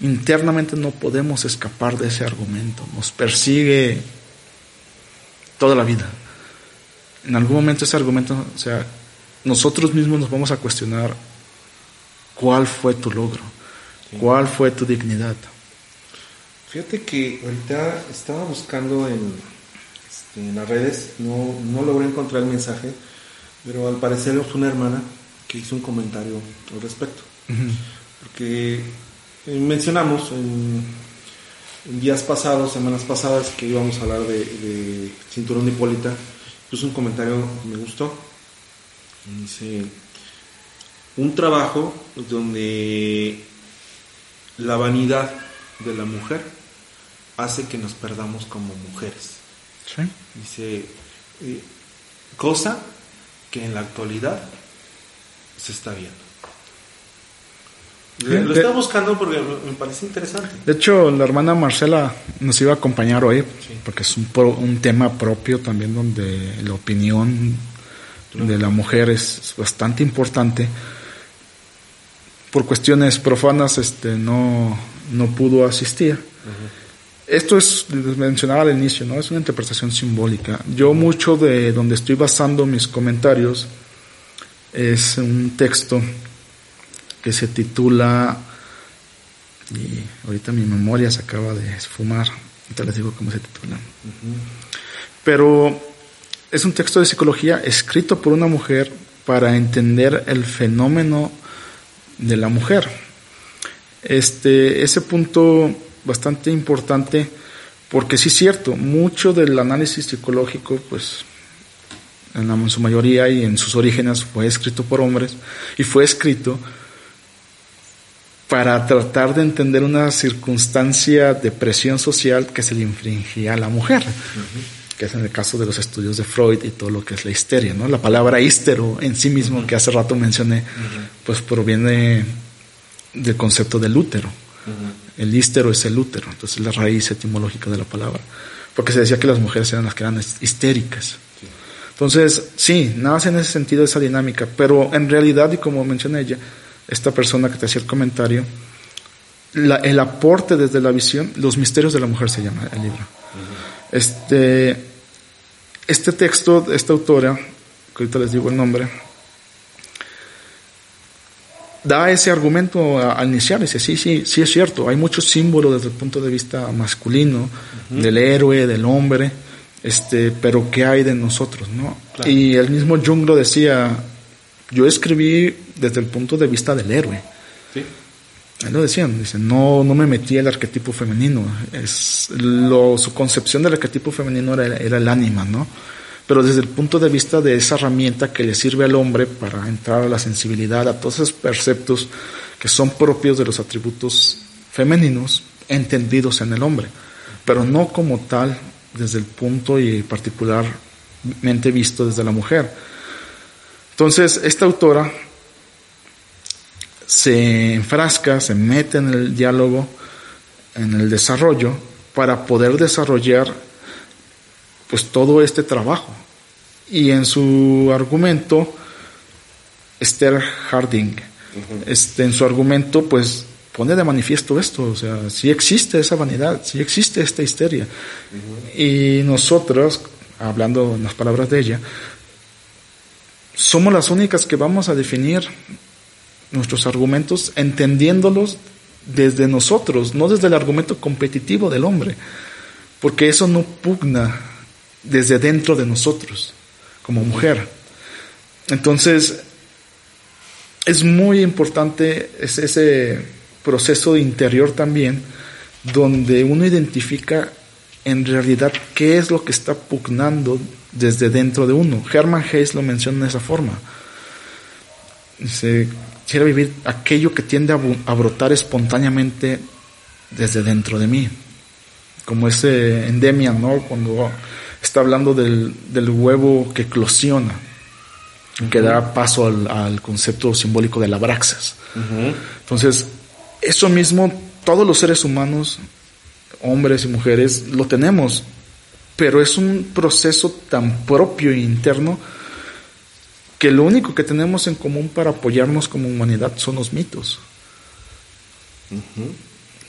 Internamente no podemos escapar de ese argumento, nos persigue toda la vida. En algún momento ese argumento, o sea, nosotros mismos nos vamos a cuestionar cuál fue tu logro, cuál fue tu dignidad. Fíjate que ahorita estaba buscando en, este, en las redes, no, no logré encontrar el mensaje, pero al parecer fue una hermana que hizo un comentario al respecto. Porque eh, mencionamos en, días pasados, semanas pasadas, que íbamos a hablar de, Cinturón de Hipólita. Puso un comentario que me gustó. Dice, un trabajo donde la vanidad de la mujer hace que nos perdamos como mujeres. Dice, eh, cosa que en la actualidad se está viendo. Lo estaba buscando porque me parece interesante. De hecho, la hermana Marcela nos iba a acompañar hoy, porque es un, un, tema propio también donde la opinión de la mujer es bastante importante. Por cuestiones profanas este, no, no pudo asistir. Esto es, mencionaba al inicio, ¿no? es una interpretación simbólica. Yo mucho de donde estoy basando mis comentarios es un texto que se titula, y ahorita mi memoria se acaba de esfumar, ahorita les digo cómo se titula. Pero es un texto de psicología escrito por una mujer para entender el fenómeno de la mujer. Este, ese punto bastante importante, porque sí es cierto, mucho del análisis psicológico, pues en, su mayoría y en sus orígenes fue escrito por hombres y fue escrito para tratar de entender una circunstancia de presión social que se le infringía a la mujer, que es en el caso de los estudios de Freud y todo lo que es la histeria, ¿no? La palabra hístero en sí mismo, que hace rato mencioné, pues proviene del concepto del útero. El hístero es el útero, entonces la raíz etimológica de la palabra, porque se decía que las mujeres eran las que eran histéricas. Entonces, sí, nace en ese sentido esa dinámica, pero en realidad, y como mencioné ella, esta persona que te hacía el comentario, el aporte desde la visión, los misterios de la mujer se llama el libro. Este, este texto, esta autora, que ahorita les digo el nombre, da ese argumento al iniciar, dice, sí, sí, sí es cierto, hay muchos símbolos desde el punto de vista masculino, del héroe, del hombre, este, pero ¿qué hay de nosotros? ¿no? Y el mismo Jung lo decía, yo escribí desde el punto de vista del héroe. ¿Sí? Él lo decían, dice, no, no me metí el arquetipo femenino, es lo, su concepción del arquetipo femenino era, era el ánima, ¿no? Pero desde el punto de vista de esa herramienta que le sirve al hombre para entrar a la sensibilidad, a todos esos perceptos que son propios de los atributos femeninos entendidos en el hombre, pero no como tal desde el punto y particularmente visto desde la mujer. Entonces, esta autora se enfrasca, se mete en el diálogo, en el desarrollo, para poder desarrollar pues todo este trabajo. Y en su argumento, Esther Harding, este, en su argumento, pues pone de manifiesto esto, o sea, si existe esa vanidad, si existe esta histeria. Y nosotros, hablando en las palabras de ella, somos las únicas que vamos a definir nuestros argumentos entendiéndolos desde nosotros, no desde el argumento competitivo del hombre. porque eso no pugna desde dentro de nosotros, como mujer. Entonces, es muy importante ese proceso interior también, donde uno identifica en realidad qué es lo que está pugnando desde dentro de uno. Herman Hayes lo menciona de esa forma. Se quiere vivir aquello que tiende a, brotar espontáneamente desde dentro de mí. Como ese endemia, ¿no? Cuando está hablando del, huevo que eclosiona, que da paso al, concepto simbólico de la braxas. Entonces, eso mismo todos los seres humanos, hombres y mujeres, lo tenemos, pero es un proceso tan propio e interno que lo único que tenemos en común para apoyarnos como humanidad son los mitos.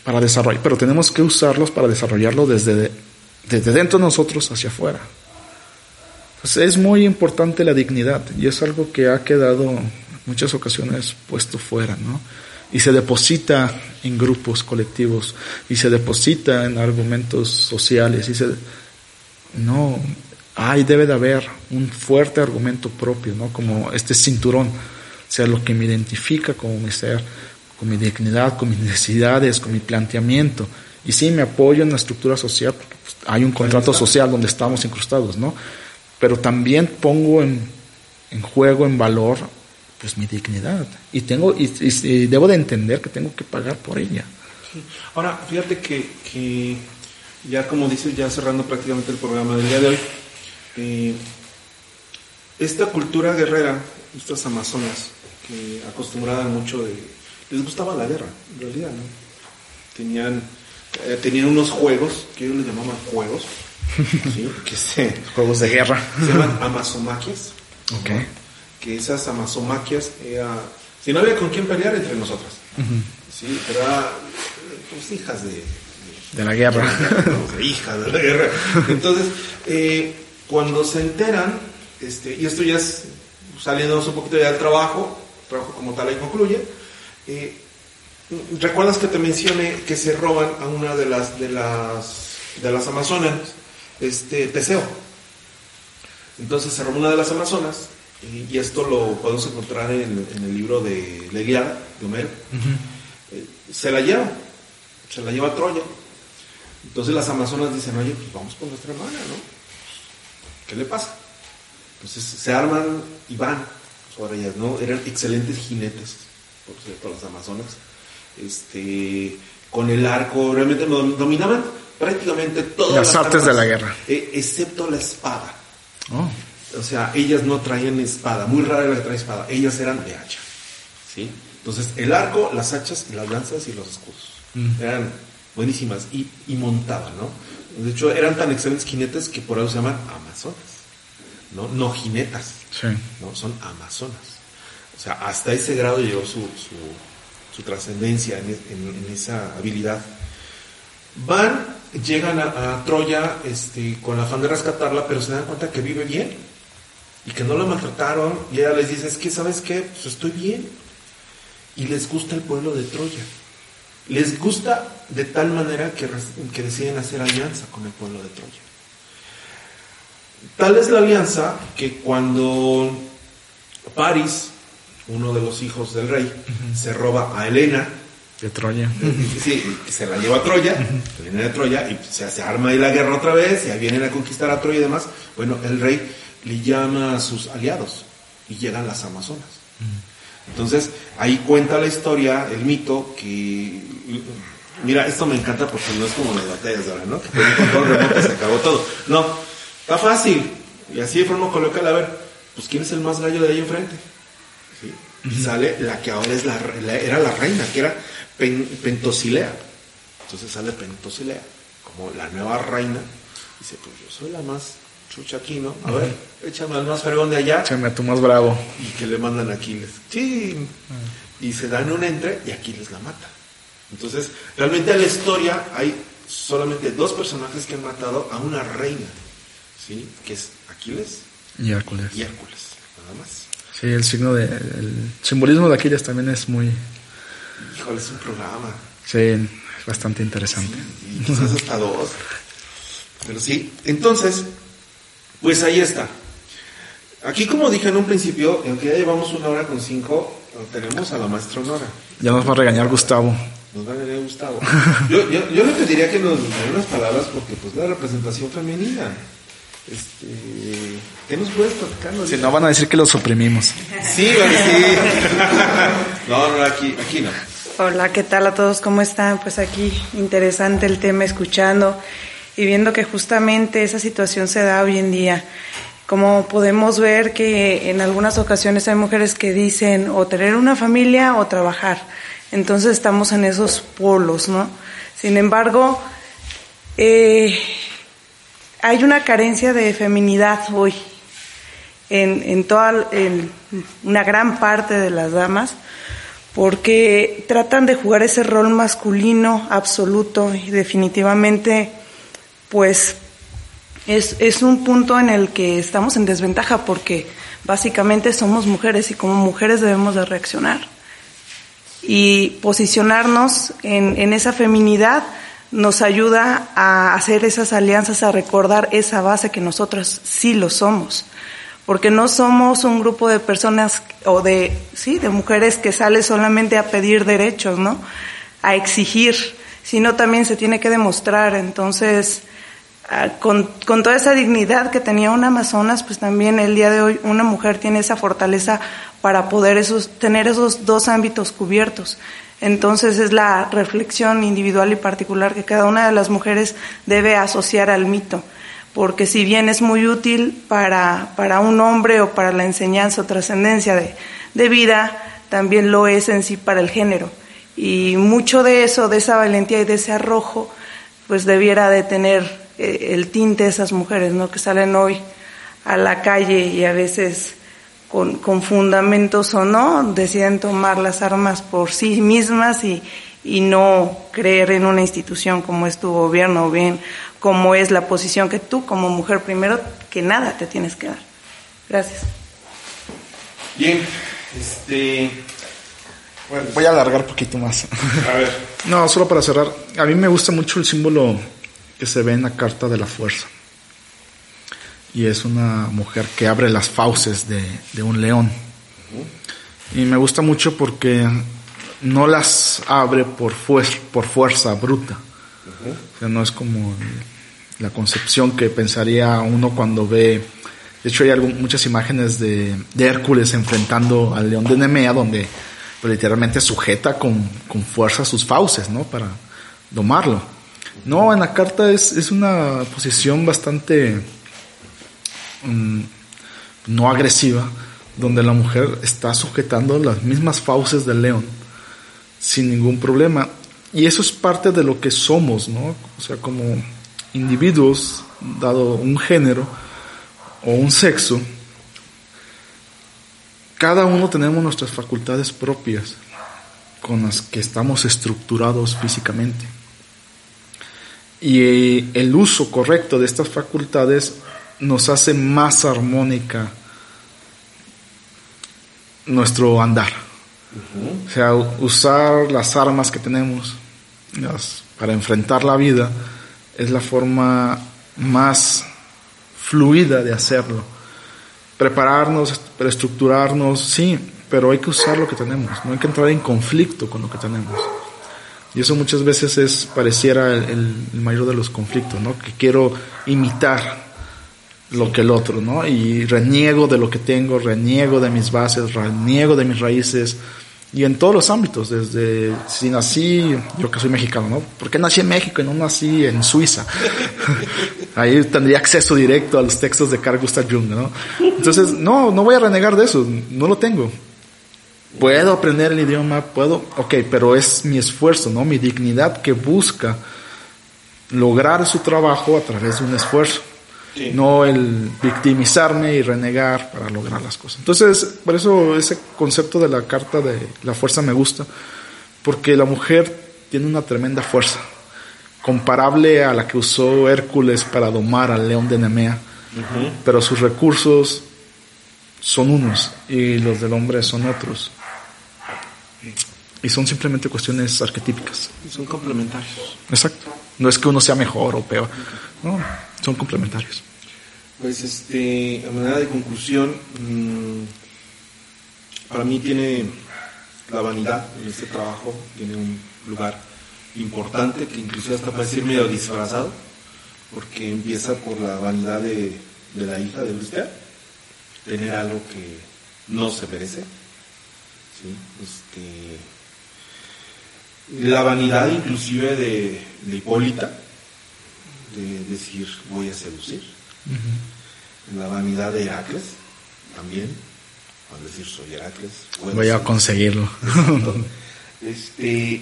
Para desarrollar, pero tenemos que usarlos para desarrollarlo desde, desde dentro de nosotros hacia afuera. Pues es muy importante la dignidad y es algo que ha quedado en muchas ocasiones puesto fuera, ¿no? Y se deposita en grupos colectivos y se deposita en argumentos sociales y se no Ay, debe de haber un fuerte argumento propio, ¿no? Como este cinturón, sea lo que me identifica como mi ser, con mi dignidad, con mis necesidades, con mi planteamiento. Y sí, me apoyo en la estructura social, porque pues, hay un contrato social donde estamos incrustados, ¿no? Pero también pongo en, juego, en valor, pues mi dignidad. Y, tengo, y, debo de entender que tengo que pagar por ella. Ahora, fíjate que, que ya como dices, ya cerrando prácticamente el programa del día de hoy, eh, esta cultura guerrera, estas amazonas, que acostumbraban mucho de... Les gustaba la guerra, en realidad, ¿no? Tenían, eh, tenían unos juegos, que ellos les llamaban juegos, ¿sí? que se, juegos de guerra. Se llaman amazomaquias. Okay. Que esas amazomaquias era... Si no había con quién pelear, entre nosotras. ¿sí? Era pues, hijas de, de, la guerra. de la guerra. Entonces, eh, cuando se enteran, este, y esto ya es saliendo un poquito ya del trabajo, el trabajo como tal ahí concluye, eh, ¿recuerdas que te mencioné que se roban a una de las, de las, de las amazonas, este, Teseo? Entonces se roba una de las amazonas, y, esto lo podemos encontrar en, el libro de la de Homero. Eh, se la lleva, se la lleva a Troya. Entonces las amazonas dicen, oye, pues vamos con nuestra hermana, ¿no? ¿qué le pasa? Entonces se arman y van sobre ellas, ¿no? Eran excelentes jinetes, por cierto, las amazonas. Este, con el arco, realmente dominaban prácticamente todas las, artes de la guerra. Eh, excepto la espada. Oh. O sea, ellas no traían espada, muy rara la traía espada, ellas eran de hacha. ¿sí? Entonces, el arco, las hachas, las lanzas y los escudos. Mm. Eran buenísimas y, y montaban, ¿no? De hecho, eran tan excelentes jinetes que por eso se llaman amazonas, ¿no? No jinetas, ¿no? Son amazonas. O sea, hasta ese grado llegó su, su, trascendencia en, esa habilidad. Van, llegan a, Troya este, con la afán de rescatarla, pero se dan cuenta que vive bien y que no la maltrataron. Y ella les dice, es que, ¿sabes qué? Pues estoy bien. Y les gusta el pueblo de Troya les gusta de tal manera que, que deciden hacer alianza con el pueblo de Troya. Tal es la alianza que cuando Paris, uno de los hijos del rey, se roba a Helena, de Troya. Sí, se la lleva a Troya, Helena de Troya, y se, se arma ahí la guerra otra vez, y ahí vienen a conquistar a Troya y demás. Bueno, el rey le llama a sus aliados y llegan las Amazonas. Entonces, ahí cuenta la historia, el mito, que Mira, esto me encanta porque no es como las batallas de ahora, ¿no? Que todo remoto se acabó todo. No, está fácil. Y así de forma coloquial, a ver, pues ¿quién es el más gallo de ahí enfrente? ¿Sí? Y sale la que ahora es la, era la reina, que era Pentosilea. Entonces sale Pentosilea, como la nueva reina. Dice, pues yo soy la más chucha aquí, ¿no? A ver, échame al más fregón de allá. Échame a tu más bravo. Y que le mandan a Aquiles. Sí. Y se dan un entre y Aquiles la mata. Entonces, realmente en la historia hay solamente dos personajes que han matado a una reina, ¿sí? Que es Aquiles y Hércules. Y Hércules, nada más. Sí, el signo de, el simbolismo de Aquiles también es muy... Híjole, es un programa. Sí, bastante interesante. y quizás hasta dos. Pero sí, entonces, pues ahí está. Aquí, como dije en un principio, aunque ya llevamos una hora con cinco, tenemos a la maestra Honora. Ya nos va a regañar Gustavo. Nos va a regañar Gustavo. Yo, yo, yo le pediría que nos diera unas palabras porque, pues, la representación femenina. Este, ¿Qué nos puedes platicar? Si no, van a decir que los suprimimos. Sí, van a decir. No, no, aquí, aquí no. Hola, ¿qué tal a todos? ¿Cómo están? Pues aquí interesante el tema, escuchando y viendo que justamente esa situación se da hoy en día. Como podemos ver que en algunas ocasiones hay mujeres que dicen o tener una familia o trabajar. Entonces estamos en esos polos, ¿no? Sin embargo, eh, hay una carencia de feminidad hoy en, en toda, en una gran parte de las damas porque tratan de jugar ese rol masculino absoluto y definitivamente pues es, es un punto en el que estamos en desventaja porque básicamente somos mujeres y como mujeres debemos de reaccionar y posicionarnos en, en esa feminidad nos ayuda a hacer esas alianzas, a recordar esa base que nosotros sí lo somos porque no somos un grupo de personas o de, sí, de mujeres que sale solamente a pedir derechos, ¿no? A exigir, sino también se tiene que demostrar. Entonces, con, con toda esa dignidad que tenía una Amazonas, pues también el día de hoy una mujer tiene esa fortaleza para poder esos, tener esos dos ámbitos cubiertos. Entonces es la reflexión individual y particular que cada una de las mujeres debe asociar al mito porque si bien es muy útil para, para un hombre o para la enseñanza o trascendencia de, de vida, también lo es en sí para el género. Y mucho de eso, de esa valentía y de ese arrojo, pues debiera de tener eh, el tinte de esas mujeres, ¿no? Que salen hoy a la calle y a veces con, con fundamentos o no, deciden tomar las armas por sí mismas y, y no creer en una institución como es tu gobierno o bien como es la posición que tú como mujer primero que nada te tienes que dar. Gracias. Bien, este... Bueno, voy a alargar un poquito más. A ver. no, solo para cerrar. A mí me gusta mucho el símbolo se ve en la carta de la fuerza. Y es una mujer que abre las fauces de, un león. Y me gusta mucho porque no las abre por, fuer por fuerza bruta. No es como la concepción que pensaría uno cuando ve, de hecho hay muchas imágenes de, Hércules enfrentando al león de Nemea, donde pues, literalmente sujeta con, fuerza sus fauces, ¿no? Para domarlo. No, en la carta es, es una posición bastante mm, no agresiva, donde la mujer está sujetando las mismas fauces del león sin ningún problema. Y eso es parte de lo que somos, ¿no? O sea, como individuos, dado un género o un sexo, cada uno tenemos nuestras facultades propias con las que estamos estructurados físicamente. Y el uso correcto de estas facultades nos hace más armónica nuestro andar. O sea, usar las armas que tenemos para enfrentar la vida es la forma más fluida de hacerlo. Prepararnos, estructurarnos, sí, pero hay que usar lo que tenemos, no hay que entrar en conflicto con lo que tenemos. Y eso muchas veces es, pareciera el, mayor de los conflictos, ¿no? Que quiero imitar lo que el otro, ¿no? Y reniego de lo que tengo, reniego de mis bases, reniego de mis raíces, y en todos los ámbitos, desde si nací, yo que soy mexicano, ¿no? ¿Por qué nací en México y no nací en Suiza? Ahí tendría acceso directo a los textos de Carl Gustav Jung, ¿no? Entonces, no, no voy a renegar de eso, no lo tengo. Puedo aprender el idioma, puedo, ok, pero es mi esfuerzo, ¿no? Mi dignidad que busca lograr su trabajo a través de un esfuerzo no el victimizarme y renegar para lograr las cosas. Entonces, por eso ese concepto de la carta de la fuerza me gusta, porque la mujer tiene una tremenda fuerza, comparable a la que usó Hércules para domar al león de Nemea, pero sus recursos son unos y los del hombre son otros. Y son simplemente cuestiones arquetípicas. Son complementarios. Exacto. No es que uno sea mejor o peor. No, son complementarios. Pues este, a manera de conclusión, mm, para mí tiene la vanidad en este trabajo, tiene un lugar importante que inclusive hasta puede ser medio disfrazado, porque empieza por la vanidad de, la hija de usted, tener algo que no se merece. Este, la vanidad inclusive de, Hipólita, de decir voy a seducir. La vanidad de Heracles, también, al decir soy Heracles. Voy a conseguirlo. este,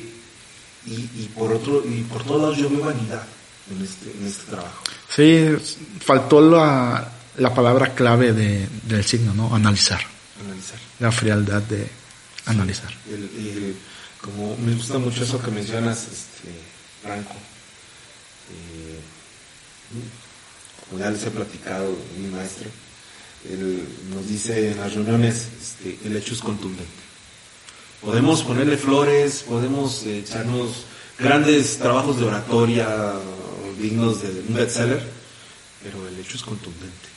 y, por otro, y por todos lados yo veo vanidad en este, en este trabajo. Sí, faltó la, la palabra clave de, del signo, ¿no? Analizar. Analizar. La frialdad de analizar. como me gusta mucho eso que mencionas, este, Franco. Eh, como ya les he platicado, mi maestro, él nos dice en las reuniones, este, el hecho es contundente. Podemos ponerle flores, podemos echarnos grandes trabajos de oratoria dignos de un bestseller, pero el hecho es contundente.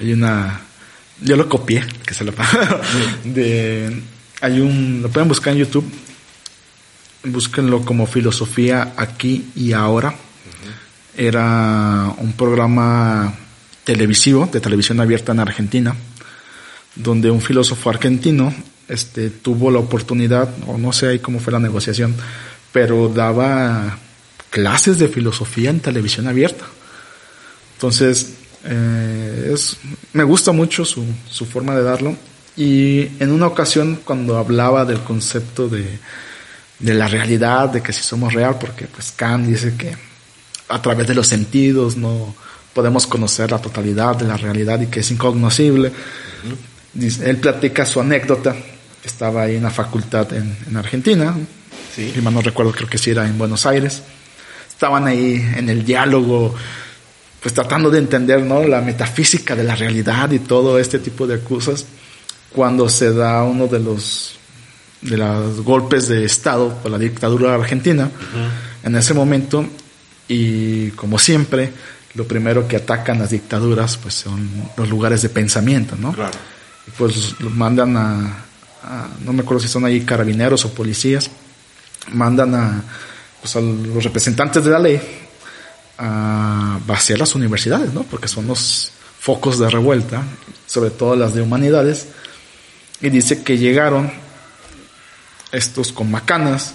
Hay una, yo lo copié, que se lo de, hay un, lo pueden buscar en YouTube, búsquenlo como filosofía aquí y ahora. Era un programa televisivo, de televisión abierta en Argentina, donde un filósofo argentino este, tuvo la oportunidad, o no sé ahí cómo fue la negociación, pero daba clases de filosofía en televisión abierta. Entonces, eh, es, me gusta mucho su, su, forma de darlo. Y en una ocasión, cuando hablaba del concepto de, de la realidad, de que si somos real, porque pues Kant dice que a través de los sentidos no podemos conocer la totalidad de la realidad y que es incognoscible. Él platica su anécdota estaba ahí en la facultad en, en Argentina, sí. no recuerdo, creo que sí era en Buenos Aires. Estaban ahí en el diálogo, pues tratando de entender ¿no? la metafísica de la realidad y todo este tipo de cosas, cuando se da uno de los de los golpes de Estado por la dictadura argentina en ese momento y como siempre lo primero que atacan las dictaduras pues son los lugares de pensamiento, ¿no? Claro. Y pues los mandan a, no me acuerdo si son ahí carabineros o policías, mandan a, pues a los representantes de la ley a vaciar las universidades, ¿no? Porque son los focos de revuelta, sobre todo las de humanidades, y dice que llegaron estos con macanas,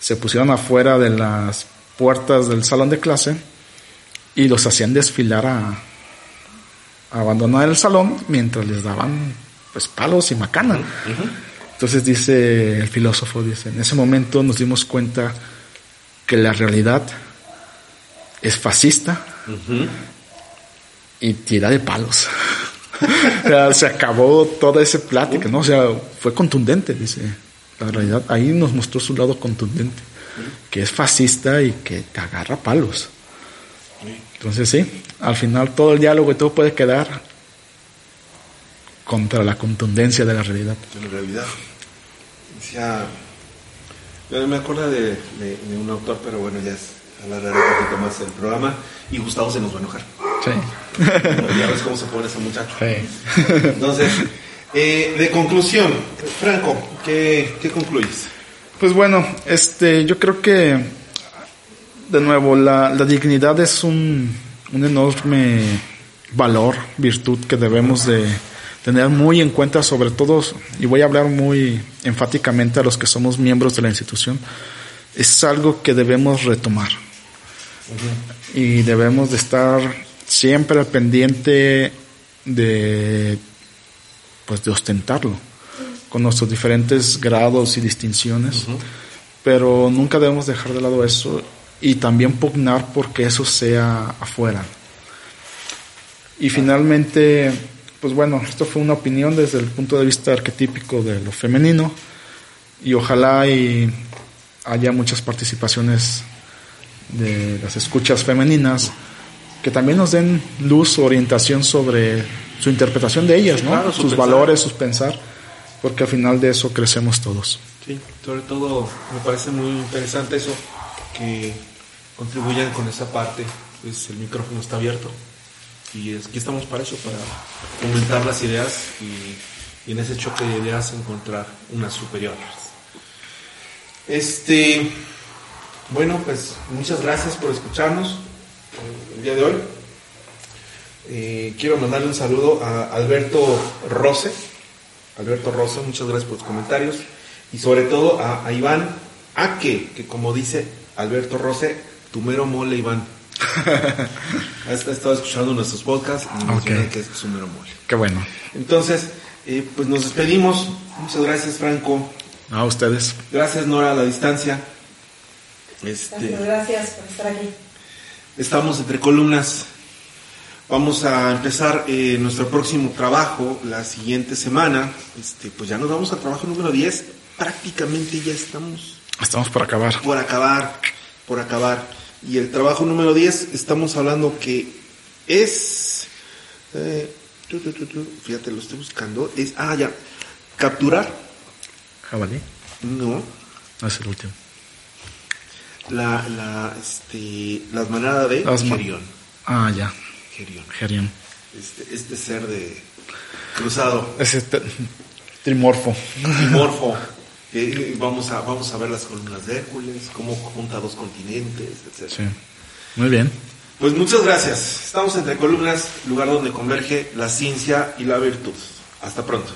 se pusieron afuera de las puertas del salón de clase y los hacían desfilar a, a abandonar el salón mientras les daban pues palos y macana. Entonces dice el filósofo, dice, en ese momento nos dimos cuenta que la realidad es fascista y tira de palos. se acabó toda esa plática, ¿no? O sea, fue contundente, dice. La realidad ahí nos mostró su lado contundente, que es fascista y que te agarra palos. Entonces sí, al final todo el diálogo y todo puede quedar contra la contundencia de la realidad. De la realidad. Decía, yo me acuerdo de, un autor, pero bueno, ya es hablar un poquito más del programa y Gustavo se nos va a enojar. Sí. ya ves cómo se pone ese muchacho. Sí. Entonces, eh, de conclusión, Franco, ¿qué, ¿qué, concluyes? Pues bueno, este, yo creo que, de nuevo, la, la dignidad es un, un enorme valor, virtud que debemos de tener muy en cuenta, sobre todo, y voy a hablar muy enfáticamente a los que somos miembros de la institución, es algo que debemos retomar. Y debemos de estar siempre al pendiente de, pues, de ostentarlo, con nuestros diferentes grados y distinciones, pero nunca debemos dejar de lado eso y también pugnar porque eso sea afuera. Y finalmente, pues bueno, esto fue una opinión desde el punto de vista arquetípico de lo femenino y ojalá y haya muchas participaciones de las escuchas femeninas que también nos den luz orientación sobre su interpretación de ellas, ¿no? sus valores, sus pensar, porque al final de eso crecemos todos. Sí, sobre todo me parece muy interesante eso, que contribuyan con esa parte es el micrófono está abierto y aquí estamos para eso, para comentar las ideas y, y en ese choque de ideas encontrar unas superiores. Este, bueno, pues muchas gracias por escucharnos eh, el día de hoy. Eh, quiero mandarle un saludo a Alberto Rose. Alberto Rose, muchas gracias por tus comentarios. Y sobre todo a, a Iván Aque, que como dice Alberto Rose, tu mero mole, Iván. ha estado escuchando nuestros podcasts y nos Ok. que es su mero mole. Qué bueno. Entonces, eh, pues nos despedimos. Muchas gracias, Franco. A ustedes. Gracias, Nora, a la distancia. Este, Gracias, por estar aquí. Estamos entre columnas. Vamos a empezar eh, nuestro próximo trabajo la siguiente semana. Este, pues ya nos vamos al trabajo número 10. Prácticamente ya estamos Estamos por acabar. por acabar, por acabar. Y el trabajo número 10, estamos hablando que es... eh, tu, tu, tu, tu, fíjate, lo estoy buscando. Es, ah, ya. Capturar. Jabalí. No. No es el último. La, la, este, las manadas de Las Gerión. Ah, ya. Gerión. Gerión. Este, este ser de cruzado, Ese te- trimorfo. dimorfo. que vamos a vamos a ver las columnas de Hércules, cómo junta dos continentes, etc. Sí. Muy bien. Pues muchas gracias. Estamos entre columnas, lugar donde converge la ciencia y la virtud. Hasta pronto.